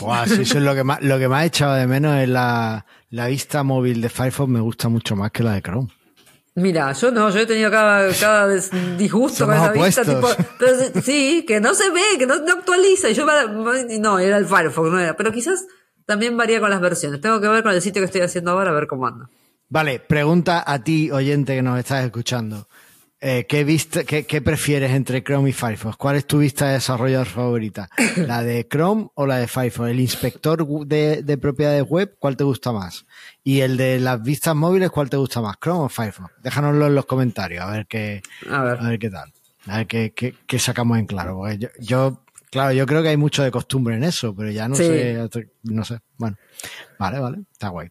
S1: Buah, sí, eso es lo que más, lo que más he echado de menos es la, la vista móvil de Firefox me gusta mucho más que la de Chrome.
S2: Mira, yo no, yo he tenido cada, cada disgusto
S1: Somos
S2: con esa vista, tipo, pero sí- sí, que no se ve, que no, no actualiza. Y yo, no, era el Firefox, no era. Pero quizás también varía con las versiones. Tengo que ver con el sitio que estoy haciendo ahora a ver cómo anda.
S1: Vale, pregunta a ti, oyente que nos estás escuchando. Eh, ¿qué, vista, qué, qué prefieres entre Chrome y Firefox? ¿Cuál es tu vista de desarrollador favorita? (coughs) ¿La de Chrome o la de Firefox? ¿El inspector de, de propiedades web, cuál te gusta más? ¿Y el de las vistas móviles, cuál te gusta más? ¿Chrome o Firefox? Déjanoslo en los comentarios, a ver qué,
S2: A ver.
S1: a ver qué tal. A ver qué, qué- qué sacamos en claro. Porque yo, yo, claro, yo creo que hay mucho de costumbre en eso, pero ya no
S2: Sí.
S1: sé, no sé. Bueno, vale, vale, está guay.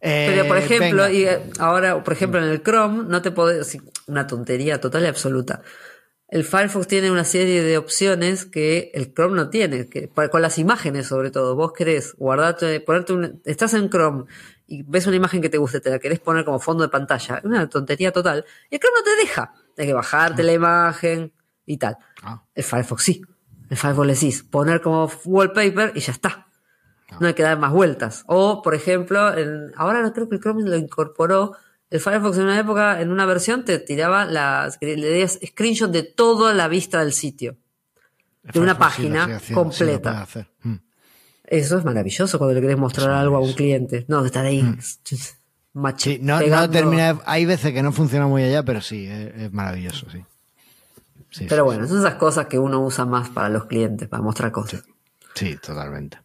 S1: Eh,
S2: Pero por ejemplo,
S1: venga.
S2: y eh, ahora, por ejemplo, en el Chrome, no te podés, una tontería total y absoluta. El Firefox tiene una serie de opciones que el Chrome no tiene, que, con las imágenes sobre todo. Vos querés guardarte, ponerte un, estás en Chrome y ves una imagen que te guste, te la querés poner como fondo de pantalla. Una tontería total. Y el Chrome no te deja. Tienes que bajarte la imagen y tal.
S1: Ah.
S2: El Firefox sí. El Firefox le decís poner como wallpaper y ya está. No hay que dar más vueltas. O, por ejemplo, en- ahora no creo que el Chrome lo incorporó. El Firefox en una época, en una versión, te tiraba las, le días screenshot de toda la vista del sitio. De una
S1: Firefox
S2: página
S1: haciendo,
S2: completa.
S1: Mm.
S2: Eso es maravilloso cuando le querés mostrar algo a un cliente. No, de estar ahí.
S1: Sí, no, no termina. Hay veces que no funciona muy allá, pero sí, es, es maravilloso, sí.
S2: Pero bueno, son esas cosas que uno usa más para los clientes, para mostrar cosas.
S1: Sí, totalmente.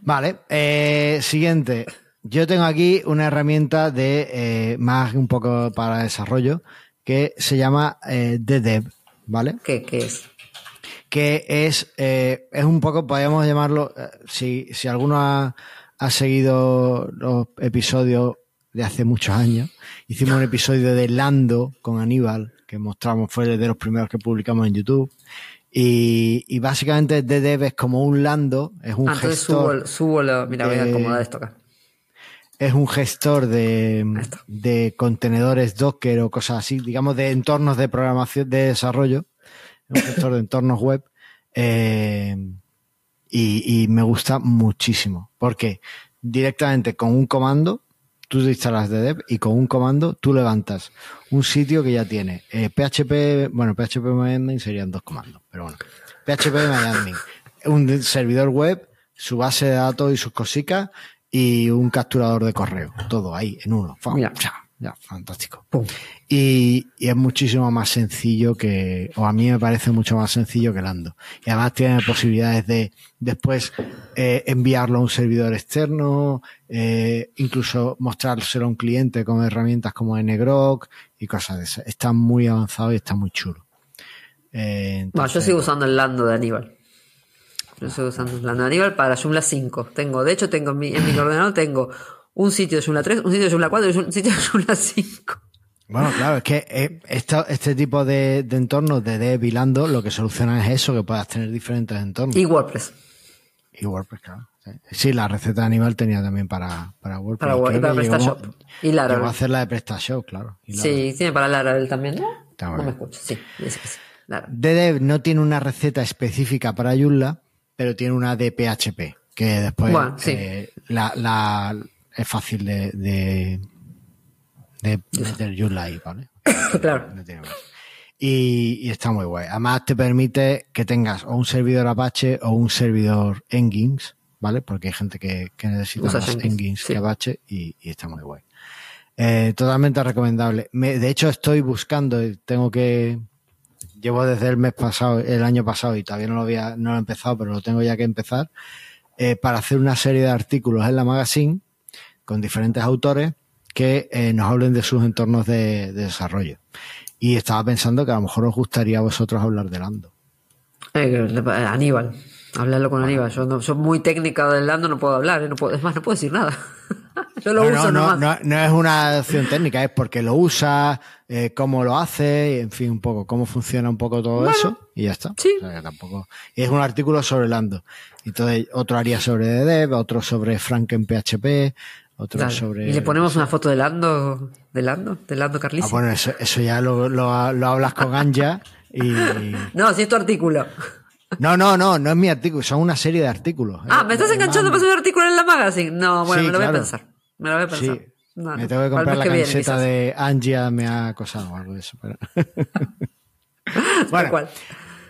S1: Vale, eh, siguiente. Yo tengo aquí una herramienta de eh, más un poco para desarrollo que se llama eh, DDev, ¿vale?
S2: ¿Qué, qué es?
S1: que es, eh, es un poco, podríamos llamarlo, eh, si, si alguno ha, ha seguido los episodios de hace muchos años, hicimos un episodio de Lando con Aníbal, que mostramos, fue de los primeros que publicamos en YouTube. Y, y básicamente DDev es como un Lando, es un
S2: Ah, entonces
S1: gestor.
S2: subo, subo la. Mira, voy a
S1: de-
S2: acomodar esto acá.
S1: es un gestor de, de contenedores Docker o cosas así, digamos de entornos de programación, de desarrollo, un gestor de entornos web. eh, y, y me gusta muchísimo, porque directamente con un comando, tú te instalas de dev y con un comando tú levantas un sitio que ya tiene eh, PHP, bueno, PHP MyAdmin serían dos comandos, pero bueno, PHP MyAdmin, un servidor web, su base de datos y sus cositas y un capturador de correo, todo ahí en uno.
S2: Mira.
S1: ya, fantástico.
S2: Pum.
S1: Y, y es muchísimo más sencillo que, o a mí me parece mucho más sencillo que Lando. Y además tiene posibilidades de después eh, enviarlo a un servidor externo, eh, incluso mostrárselo a un cliente con herramientas como NGROK y cosas de esas. Está muy avanzado y está muy chulo. Eh,
S2: Bueno, yo
S1: entonces,
S2: sigo usando el Lando de Aníbal. Yo sigo usando el Lando de Aníbal para Joomla 5. Tengo, de hecho, tengo en mi, en mi ordenador tengo un sitio de Joomla 3, un sitio de Joomla 4 y un sitio de Joomla 5.
S1: Bueno, claro, es que eh, esta- este tipo de, de entornos de dev y Lando lo que soluciona es eso, que puedas tener diferentes entornos.
S2: Y WordPress.
S1: Y WordPress, claro. Sí, la receta de Animal tenía también para, para WordPress.
S2: Para Word- y para
S1: que llegó-
S2: PrestaShop. Y Laravel.
S1: a hacer la de PrestaShop, claro. Y.
S2: Sí, tiene para Laravel también, ¿no?
S1: Está
S2: no me escucho, sí, dice que sí.
S1: DDev no tiene una receta específica para Joomla, pero tiene una de PHP, que después
S2: Bueno, sí.
S1: eh, la, la- es fácil de, de, de Joomla ahí, ¿vale? (coughs)
S2: claro.
S1: No tiene más. Y, y está muy guay. Además te permite que tengas o un servidor Apache o un servidor Nginx, ¿vale? Porque hay gente que, que necesita
S2: Usa
S1: más
S2: Jenkins,
S1: Nginx
S2: sí.
S1: que Apache y, y está muy guay. Eh, totalmente recomendable. Me- de hecho estoy buscando, y tengo que, llevo desde el mes pasado, el año pasado y todavía no lo había, no lo he empezado, pero lo tengo ya que empezar, eh, para hacer una serie de artículos en la magazine con diferentes autores que eh, nos hablen de sus entornos de, de desarrollo. Y estaba pensando que a lo mejor os gustaría a vosotros hablar de Lando.
S2: Eh, eh, Aníbal. Hablarlo con Aníbal. Yo, no, yo muy técnica del Lando no puedo hablar, eh, no puedo- es más, no puedo decir nada. (laughs) yo lo
S1: No,
S2: uso
S1: no, no,
S2: nomás.
S1: no, no es una opción técnica, es porque lo usa, eh, cómo lo hace, en fin, un poco cómo funciona un poco todo eso y ya está.
S2: sí.
S1: O sea, que tampoco. Y es un artículo sobre Lando. Entonces, otro haría sobre Dev, otro sobre Franken PHP, otro
S2: Dale.
S1: sobre.
S2: Y le ponemos una foto de Lando, de Lando, de Lando
S1: Ah,
S2: Carlissi.
S1: bueno, eso, eso ya lo, lo, lo hablas con Anja y. (laughs)
S2: No, si es tu artículo.
S1: No, no, no, no es mi artículo, son una serie de artículos.
S2: Ah, me estás
S1: eh,
S2: enganchando para hacer un artículo en la magazine. No, bueno,
S1: Sí,
S2: me lo voy a pensar. Me lo voy a pensar.
S1: Sí,
S2: No,
S1: me tengo que comprar la
S2: que
S1: camiseta de Angia me ha acosado o algo de eso. pero- (laughs)
S2: cual.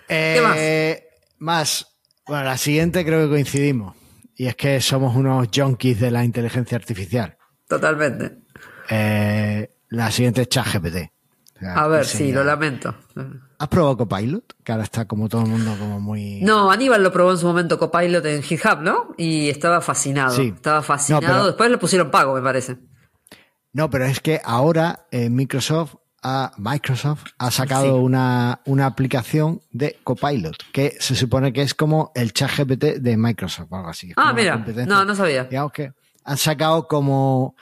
S1: Eh, más? Bueno, la siguiente creo que coincidimos. Y es que somos unos junkies de la inteligencia artificial.
S2: Totalmente.
S1: Eh, la siguiente es ChatGPT. O sea,
S2: A ver, sí, lo lamento.
S1: ¿Has probado Copilot? Que ahora está como todo el mundo como muy...
S2: No, Aníbal lo probó en su momento Copilot en GitHub, ¿no? Y estaba fascinado.
S1: Sí.
S2: Estaba fascinado.
S1: No, pero-
S2: Después le pusieron pago, me parece.
S1: No, pero es que ahora eh, Microsoft, Microsoft ha sacado
S2: Sí.
S1: una, una aplicación de Copilot, que se supone que es como el chat GPT de Microsoft o algo así.
S2: Ah, mira. No, no sabía.
S1: Digamos que han sacado como...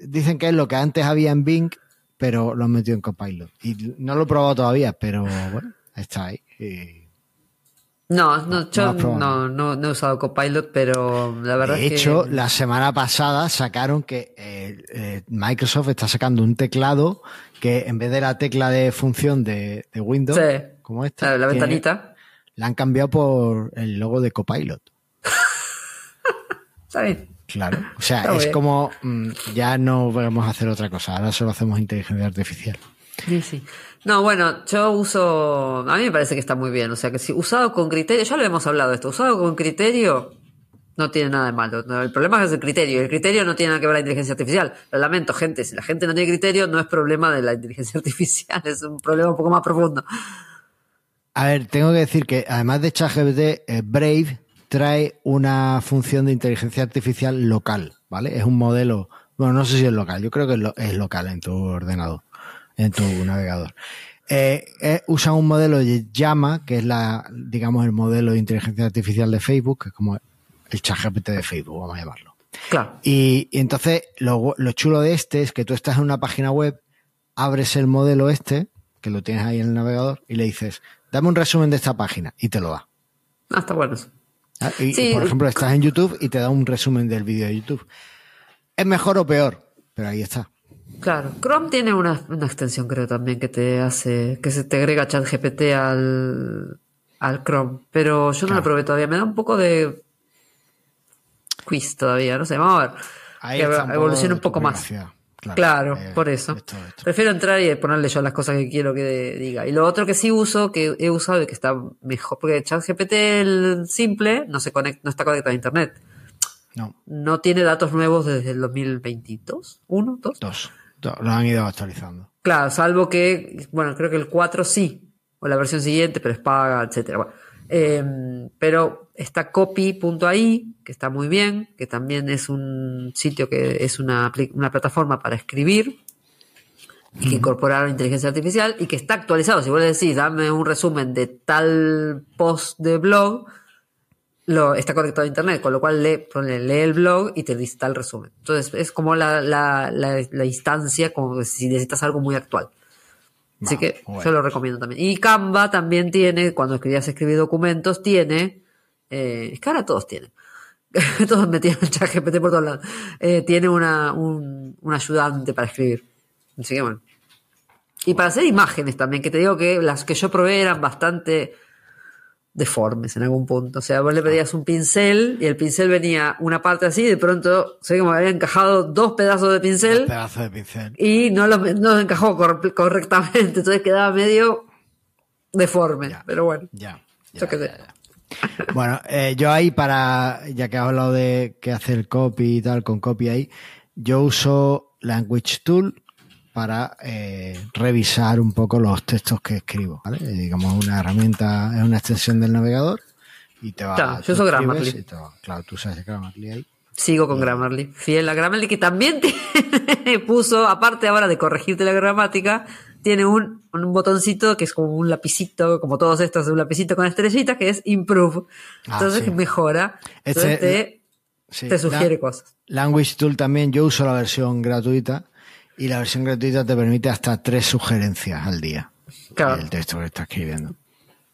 S1: Dicen que es lo que antes había en Bing, pero lo han metido en Copilot. Y no lo he probado todavía, pero bueno, está ahí. Y-
S2: No, no, yo no, no, no he usado Copilot, pero la verdad
S1: De
S2: es
S1: hecho,
S2: que...
S1: la semana pasada sacaron que eh, eh, Microsoft está sacando un teclado que en vez de la tecla de función de, de Windows,
S2: Sí.
S1: como esta,
S2: la, la
S1: tiene-
S2: ventanita.
S1: la han cambiado por el logo de Copilot. (laughs)
S2: Está bien.
S1: Claro. O sea,
S2: Está
S1: es
S2: bien.
S1: como mm, ya no vamos a hacer otra cosa, ahora solo hacemos inteligencia artificial.
S2: Sí, sí. No, bueno, yo uso. A mí me parece que está muy bien. O sea, que si usado con criterio, ya lo hemos hablado de esto. Usado con criterio, no tiene nada de malo. El problema es el criterio. El criterio no tiene nada que ver con la inteligencia artificial. Lo lamento, gente. Si la gente no tiene criterio, no es problema de la inteligencia (laughs) artificial. Es un problema un poco más profundo.
S1: A ver, tengo que decir que además de ChatGPT, eh, Brave trae una función de inteligencia artificial local, ¿vale? Es un modelo, bueno, no sé si es local, yo creo que es local en tu ordenador, en tu navegador. Eh, eh, usa un modelo de Llama, que es la, digamos, el modelo de inteligencia artificial de Facebook, que es como el ChatGPT de Facebook, vamos a llamarlo.
S2: Claro.
S1: Y, y entonces lo, lo chulo de este es que tú estás en una página web, abres el modelo este, que lo tienes ahí en el navegador, y le dices, dame un resumen de esta página, y te lo da.
S2: Ah, está bueno.
S1: Ah, Y,
S2: Sí.
S1: y, por ejemplo, estás en YouTube y te da un resumen del vídeo de YouTube. es mejor o peor, pero ahí está.
S2: Claro, Chrome tiene una, una extensión, creo también, que te hace, que se te agrega ChatGPT al, al Chrome, pero yo no
S1: Claro.
S2: lo probé todavía. Me da un poco de quiz todavía, no sé, vamos a ver.
S1: Ahí
S2: que
S1: un poco
S2: evolucione un
S1: tu
S2: poco más. Claro,
S1: Eh,
S2: por eso.
S1: esto- esto.
S2: Prefiero entrar y ponerle yo las cosas que quiero que diga. Y lo otro que sí uso, que he usado y que está mejor, porque ChatGPT el simple no se conecta, no está conectado a internet.
S1: No,
S2: No tiene datos nuevos desde el 2022, ¿uno? ¿Dos?
S1: dos. Dos, Lo han ido actualizando.
S2: Claro, salvo que, bueno, creo que el 4 sí, o la versión siguiente, pero es paga, etcétera. Bueno, eh, pero está copy.ai, que está muy bien, que también es un sitio que es una, una plataforma para escribir y que incorporaron inteligencia artificial y que está actualizado. Si vos le decís, dame un resumen de tal post de blog, lo, está conectado a internet, con lo cual lee, ponle, lee el blog y te dice tal resumen. Entonces es como la, la, la, la instancia, como si necesitas algo muy actual. Así que
S1: bueno.
S2: yo lo recomiendo también. Y Canva también tiene, cuando querías escribir documentos, tiene, eh, es que ahora todos tienen. (laughs) todos metieron el chat GPT por todos lados. Eh, tiene una, un, un ayudante para escribir. Así que bueno. Y para hacer imágenes también, que te digo que las que yo probé eran bastante deformes en algún punto. O sea, vos le pedías un pincel y el pincel venía una parte así y de pronto se como había encajado dos pedazos de pincel
S1: Un pedazo de pincel.
S2: y no los, no los encajó cor- correctamente, entonces quedaba medio deforme.
S1: Ya.
S2: Pero bueno,
S1: Ya. Bueno, eh, yo ahí para, ya que has hablado de que hacer copy y tal, con copy ahí, yo uso Language Tool para eh, revisar un poco los textos que escribo, ¿vale? Digamos, una herramienta, es una extensión del navegador y te va
S2: Claro, yo
S1: escribes
S2: Grammarly.
S1: te va- claro, tú sabes Grammarly ahí.
S2: Sigo con Grammarly, fiel a Grammarly, que también tiene, (laughs) puso, aparte ahora de corregirte la gramática, tiene un, un botoncito que es como un lapicito, como todos estos, un lapicito con estrellitas, que es Improve.
S1: Ah,
S2: Entonces
S1: sí.
S2: mejora.
S1: Este-
S2: Entonces te,
S1: Sí,
S2: te sugiere
S1: la-
S2: cosas.
S1: Language Tool también, yo uso la versión gratuita y la versión gratuita te permite hasta tres sugerencias al día.
S2: Claro.
S1: El texto que está escribiendo.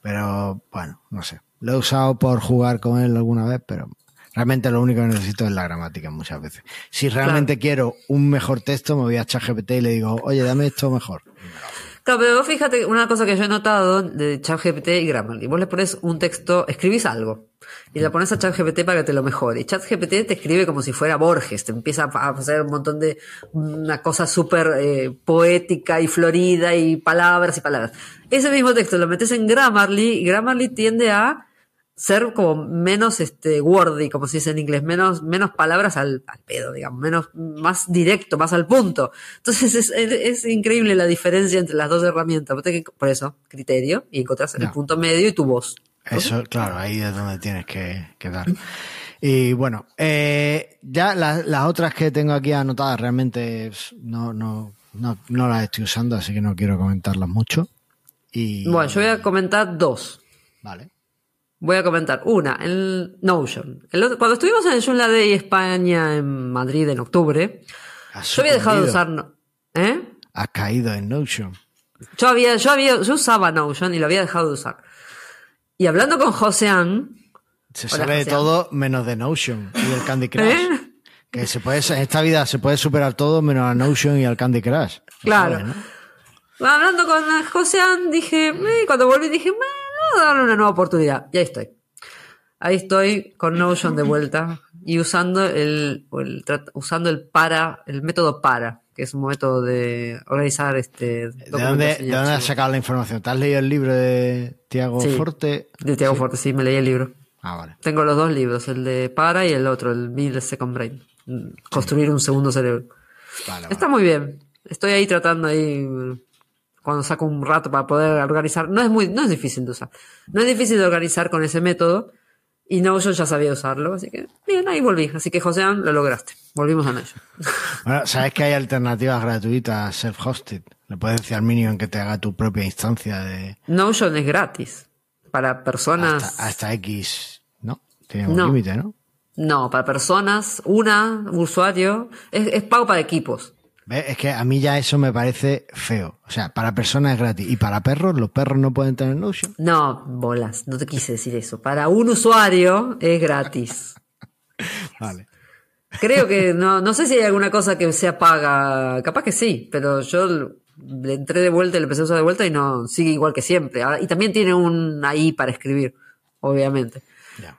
S1: Pero bueno, no sé. Lo he usado por jugar con él alguna vez, pero realmente lo único que necesito es la gramática muchas veces. Si realmente quiero un mejor texto, me voy a ChatGPT y le digo, oye, dame esto mejor.
S2: Claro, pero fíjate una cosa que yo he notado de ChatGPT y Grammarly. Vos le pones un texto, escribís algo y le pones a ChatGPT para que te lo mejore. Y ChatGPT te escribe como si fuera Borges, te empieza a hacer un montón de una cosa súper eh, poética y florida y palabras y palabras. Ese mismo texto lo metes en Grammarly y Grammarly tiende a ser como menos este wordy, como se dice en inglés, menos, menos palabras al, al pedo, digamos, menos, más directo, más al punto. Entonces es, es, es increíble la diferencia entre las dos herramientas. Que- Por eso, criterio, y encontrás el punto medio y tu voz.
S1: Eso, claro, ahí es donde tienes que, que dar. Y bueno, eh, ya las, las otras que tengo aquí anotadas realmente no, no, no, no las estoy usando, así que no quiero comentarlas mucho. Y,
S2: Bueno, yo voy a comentar dos.
S1: Vale.
S2: Voy a comentar una, el Notion. El otro- cuando estuvimos en el Joomla Day España en Madrid en octubre, yo había dejado de usar... ¿Eh?
S1: Has caído en Notion.
S2: Yo había, yo había, yo usaba Notion y lo había dejado de usar. Y hablando con Josean,
S1: Se
S2: Hola,
S1: sabe de todo menos de Notion y del Candy (laughs) Crush.
S2: ¿Eh?
S1: Que se puede, en esta vida se puede superar todo menos a Notion y al Candy Crush.
S2: Claro.
S1: ¿no?
S2: hablando con Josean, dije, eh, cuando volví dije, "Me, voy a darle una nueva oportunidad. Y ahí estoy. Ahí estoy con Notion de vuelta y usando el, el usando el para, el método para, que es un método de organizar este
S1: ¿De dónde, ¿De dónde has sacado la información? ¿Te has leído el libro de Tiago
S2: Sí.
S1: Forte?
S2: De Tiago Forte, sí, me leí el libro.
S1: Ah, vale.
S2: Tengo los dos libros, el de para y el otro, el Build a Second Brain. Construir un segundo cerebro.
S1: Vale,
S2: Está
S1: vale.
S2: muy bien. Estoy ahí tratando ahí cuando saco un rato para poder organizar. No es muy, no es difícil de usar. No es difícil de organizar con ese método. Y Notion ya sabía usarlo, así que bien, ahí volví. Así que Josean, lo lograste. Volvimos a Notion. (laughs)
S1: Bueno, sabes que hay alternativas gratuitas self-hosted. Le puedes decir al Minion que te haga tu propia instancia de
S2: Notion es gratis. Para personas.
S1: hasta, hasta X, ¿no? Tiene un
S2: No.
S1: límite, ¿no?
S2: No, para personas, una, usuario. Es, es pago para equipos.
S1: ¿Ves? Es que a mí ya eso me parece feo. O sea, para personas es gratis. Y para perros, los perros no pueden tener Notion.
S2: No, bolas, no te quise decir eso. Para un usuario es gratis. (laughs)
S1: Vale.
S2: Creo que no, no sé si hay alguna cosa que sea paga. Capaz que sí, pero yo le entré de vuelta y le empecé a usar de vuelta y no sigue igual que siempre. Ahora- y también tiene un ahí para escribir, obviamente.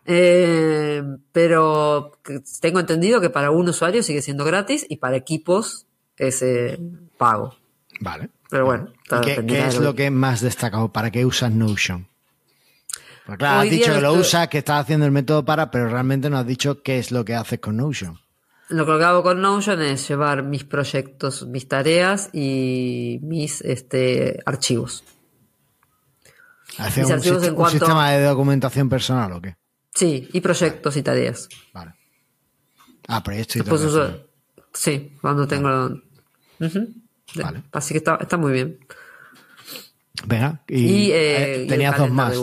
S2: Eh, pero tengo entendido que para un usuario sigue siendo gratis y para equipos es eh, pago.
S1: Vale.
S2: Pero bueno,
S1: ¿Y
S2: todo
S1: qué, es lo que más destacado? ¿Para qué usas Notion? Porque claro,
S2: Hoy
S1: has dicho que lo
S2: estoy-
S1: usas, que estás haciendo el método para, pero realmente no has dicho qué es lo que haces con Notion.
S2: Lo que hago con Notion es llevar mis proyectos, mis tareas y mis este, archivos.
S1: ¿Haces
S2: Mis
S1: un,
S2: archivos
S1: un
S2: cuanto-
S1: sistema de documentación personal o qué?
S2: Sí, y proyectos y tareas.
S1: Vale. Ah, proyectos y eso.
S2: Sí, cuando tengo...
S1: Vale.
S2: Así que está, está muy bien.
S1: Venga, y,
S2: Y, eh,
S1: eh,
S2: y el
S1: tenías dos más.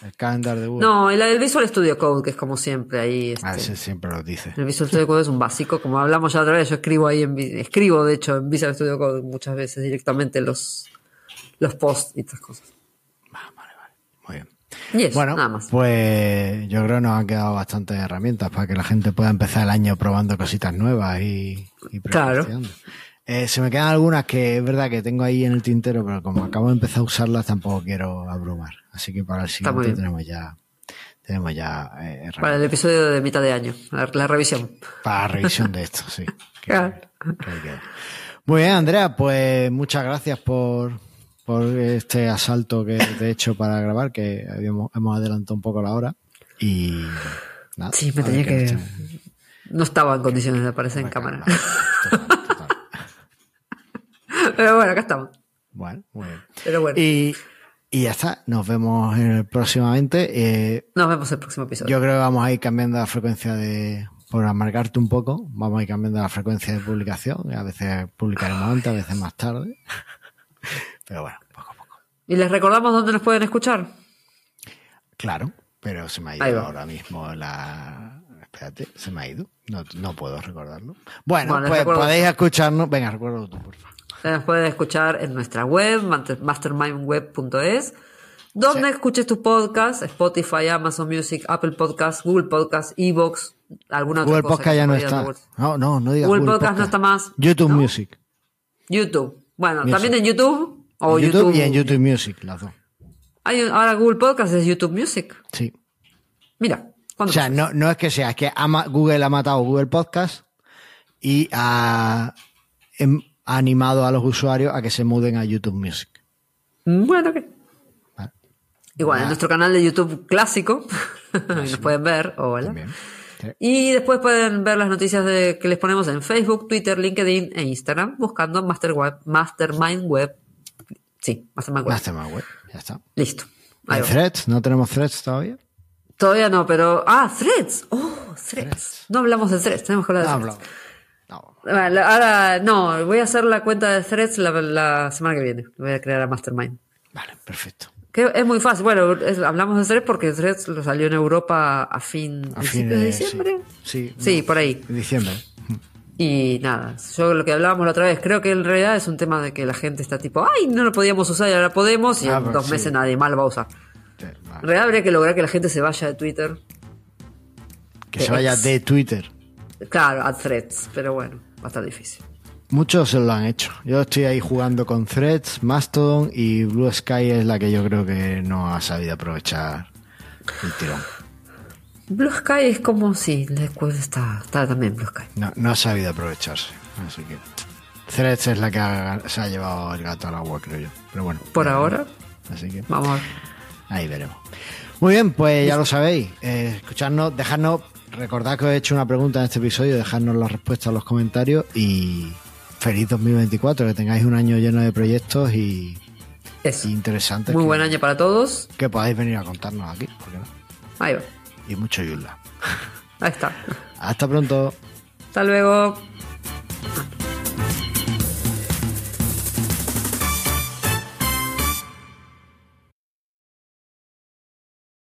S1: El calendar de Google.
S2: No, y la del Visual Studio Code, que es como siempre ahí.
S1: Ah,
S2: este,
S1: ese siempre lo dice.
S2: El Visual Studio Code es un básico, como hablamos ya otra vez, yo escribo ahí en escribo de hecho en Visual Studio Code muchas veces directamente los los posts y estas cosas.
S1: Muy bien.
S2: Y eso,
S1: Bueno,
S2: nada más.
S1: pues yo creo que nos han quedado bastantes herramientas para que la gente pueda empezar el año probando cositas nuevas y, y
S2: Claro.
S1: Eh, se me quedan algunas que es verdad que tengo ahí en el tintero, pero como acabo de empezar a usarlas tampoco quiero abrumar. Así que para el siguiente tenemos ya tenemos ya eh,
S2: Para el episodio de mitad de año, la, la revisión.
S1: para la revisión de esto, sí. (laughs) Que- queda. Muy bien, Andrea, pues muchas gracias por, por este asalto que te he hecho para grabar, que habíamos, hemos adelantado un poco la hora. Y nada.
S2: Sí, me tenía que. No estaba en condiciones de aparecer en cámara. Pero bueno, acá estamos.
S1: Bueno, muy bien.
S2: Pero bueno,
S1: Y, y ya está, nos vemos próximamente. Eh,
S2: nos vemos el próximo episodio.
S1: yo creo que vamos a ir cambiando la frecuencia de, por amargarte un poco, vamos a ir cambiando la frecuencia de publicación. A veces publicaremos antes, a veces más tarde. Pero bueno, poco a poco.
S2: Y les recordamos dónde nos pueden escuchar.
S1: Claro, pero se me ha ido ahora mismo la. Espérate, se me ha ido. No, no puedo recordarlo. Bueno,
S2: Bueno,
S1: pues podéis escucharnos. Venga, recuerdo tú, por favor.
S2: Se nos pueden escuchar en nuestra web, master- mastermindweb.es, donde escuches tus podcasts, Spotify, Amazon Music, Apple Podcasts, Google Podcasts, Evox, alguna otra
S1: Google
S2: cosa.
S1: Podcast ya no está. No, no, no digas
S2: Google
S1: Google
S2: Podcast no está más,
S1: YouTube
S2: ¿no?
S1: Music.
S2: YouTube. Bueno,
S1: Music.
S2: también en YouTube. O
S1: En YouTube,
S2: YouTube,
S1: y en YouTube Music, las dos.
S2: Hay un- ahora Google Podcast es YouTube Music.
S1: Sí.
S2: Mira,
S1: O
S2: ¿cuándo
S1: sea, no, no es que sea, es que ama- Google ha matado Google Podcast y ha, em- ha animado a los usuarios a que se muden a YouTube Music.
S2: Bueno, ¿qué?
S1: Vale.
S2: Igual, en
S1: Ah.
S2: nuestro canal de YouTube clásico, (laughs) ahí nos pueden ver, hola.
S1: Sí.
S2: Y después pueden ver las noticias de, que les ponemos en Facebook, Twitter, LinkedIn e Instagram, buscando Master Web, Mastermind Web. Sí, Mastermind Web.
S1: Mastermind Web, ya está.
S2: Listo. Ahí
S1: ¿En
S2: va.
S1: Threads? ¿No tenemos Threads todavía?
S2: Todavía no, pero. Ah, Threads. Oh, Threads. No hablamos de Threads, tenemos que hablar de
S1: No,
S2: Threads.
S1: hablamos.
S2: La- ahora, no, voy a hacer la cuenta de Threads la, la semana que viene. Voy a crear a Mastermind.
S1: Vale, perfecto.
S2: Que es muy fácil. Bueno, es- hablamos de Threads porque Threads lo salió en Europa a fin,
S1: A fin
S2: de diciembre.
S1: Sí,
S2: Sí,
S1: no,
S2: por ahí.
S1: en diciembre.
S2: Y nada, yo lo que hablábamos la otra vez, creo que en realidad es un tema de que la gente está tipo, ay, no lo podíamos usar y ahora podemos, y
S1: Ah,
S2: en
S1: pues
S2: dos
S1: sí.
S2: meses nadie más lo va a usar. En realidad habría que lograr que la gente se vaya de Twitter,
S1: Que se vaya de Twitter.
S2: claro, a Threads, pero bueno, va a estar difícil.
S1: Muchos se lo han hecho. Yo estoy ahí jugando con Threads, Mastodon y Blue Sky es la que yo creo que no ha sabido aprovechar el tirón.
S2: Blue Sky es como, sí, después está, está también Blue Sky.
S1: No, no ha sabido aprovecharse. Así que Threads es la que ha- se ha llevado el gato al agua, creo yo. Pero bueno.
S2: Por ahora.
S1: Así que
S2: vamos
S1: ahí veremos. Muy bien, pues ya lo sabéis. Eh, escuchadnos, dejadnos, recordad que os he hecho una pregunta en este episodio, dejadnos la respuesta en los comentarios y feliz 2024, que tengáis un año lleno de proyectos y, interesantes.
S2: Muy
S1: que-
S2: buen año para todos.
S1: que podáis venir a contarnos aquí, ¿por qué no?
S2: Ahí va.
S1: Y mucho Yula.
S2: Ahí está.
S1: Hasta pronto.
S2: Hasta luego.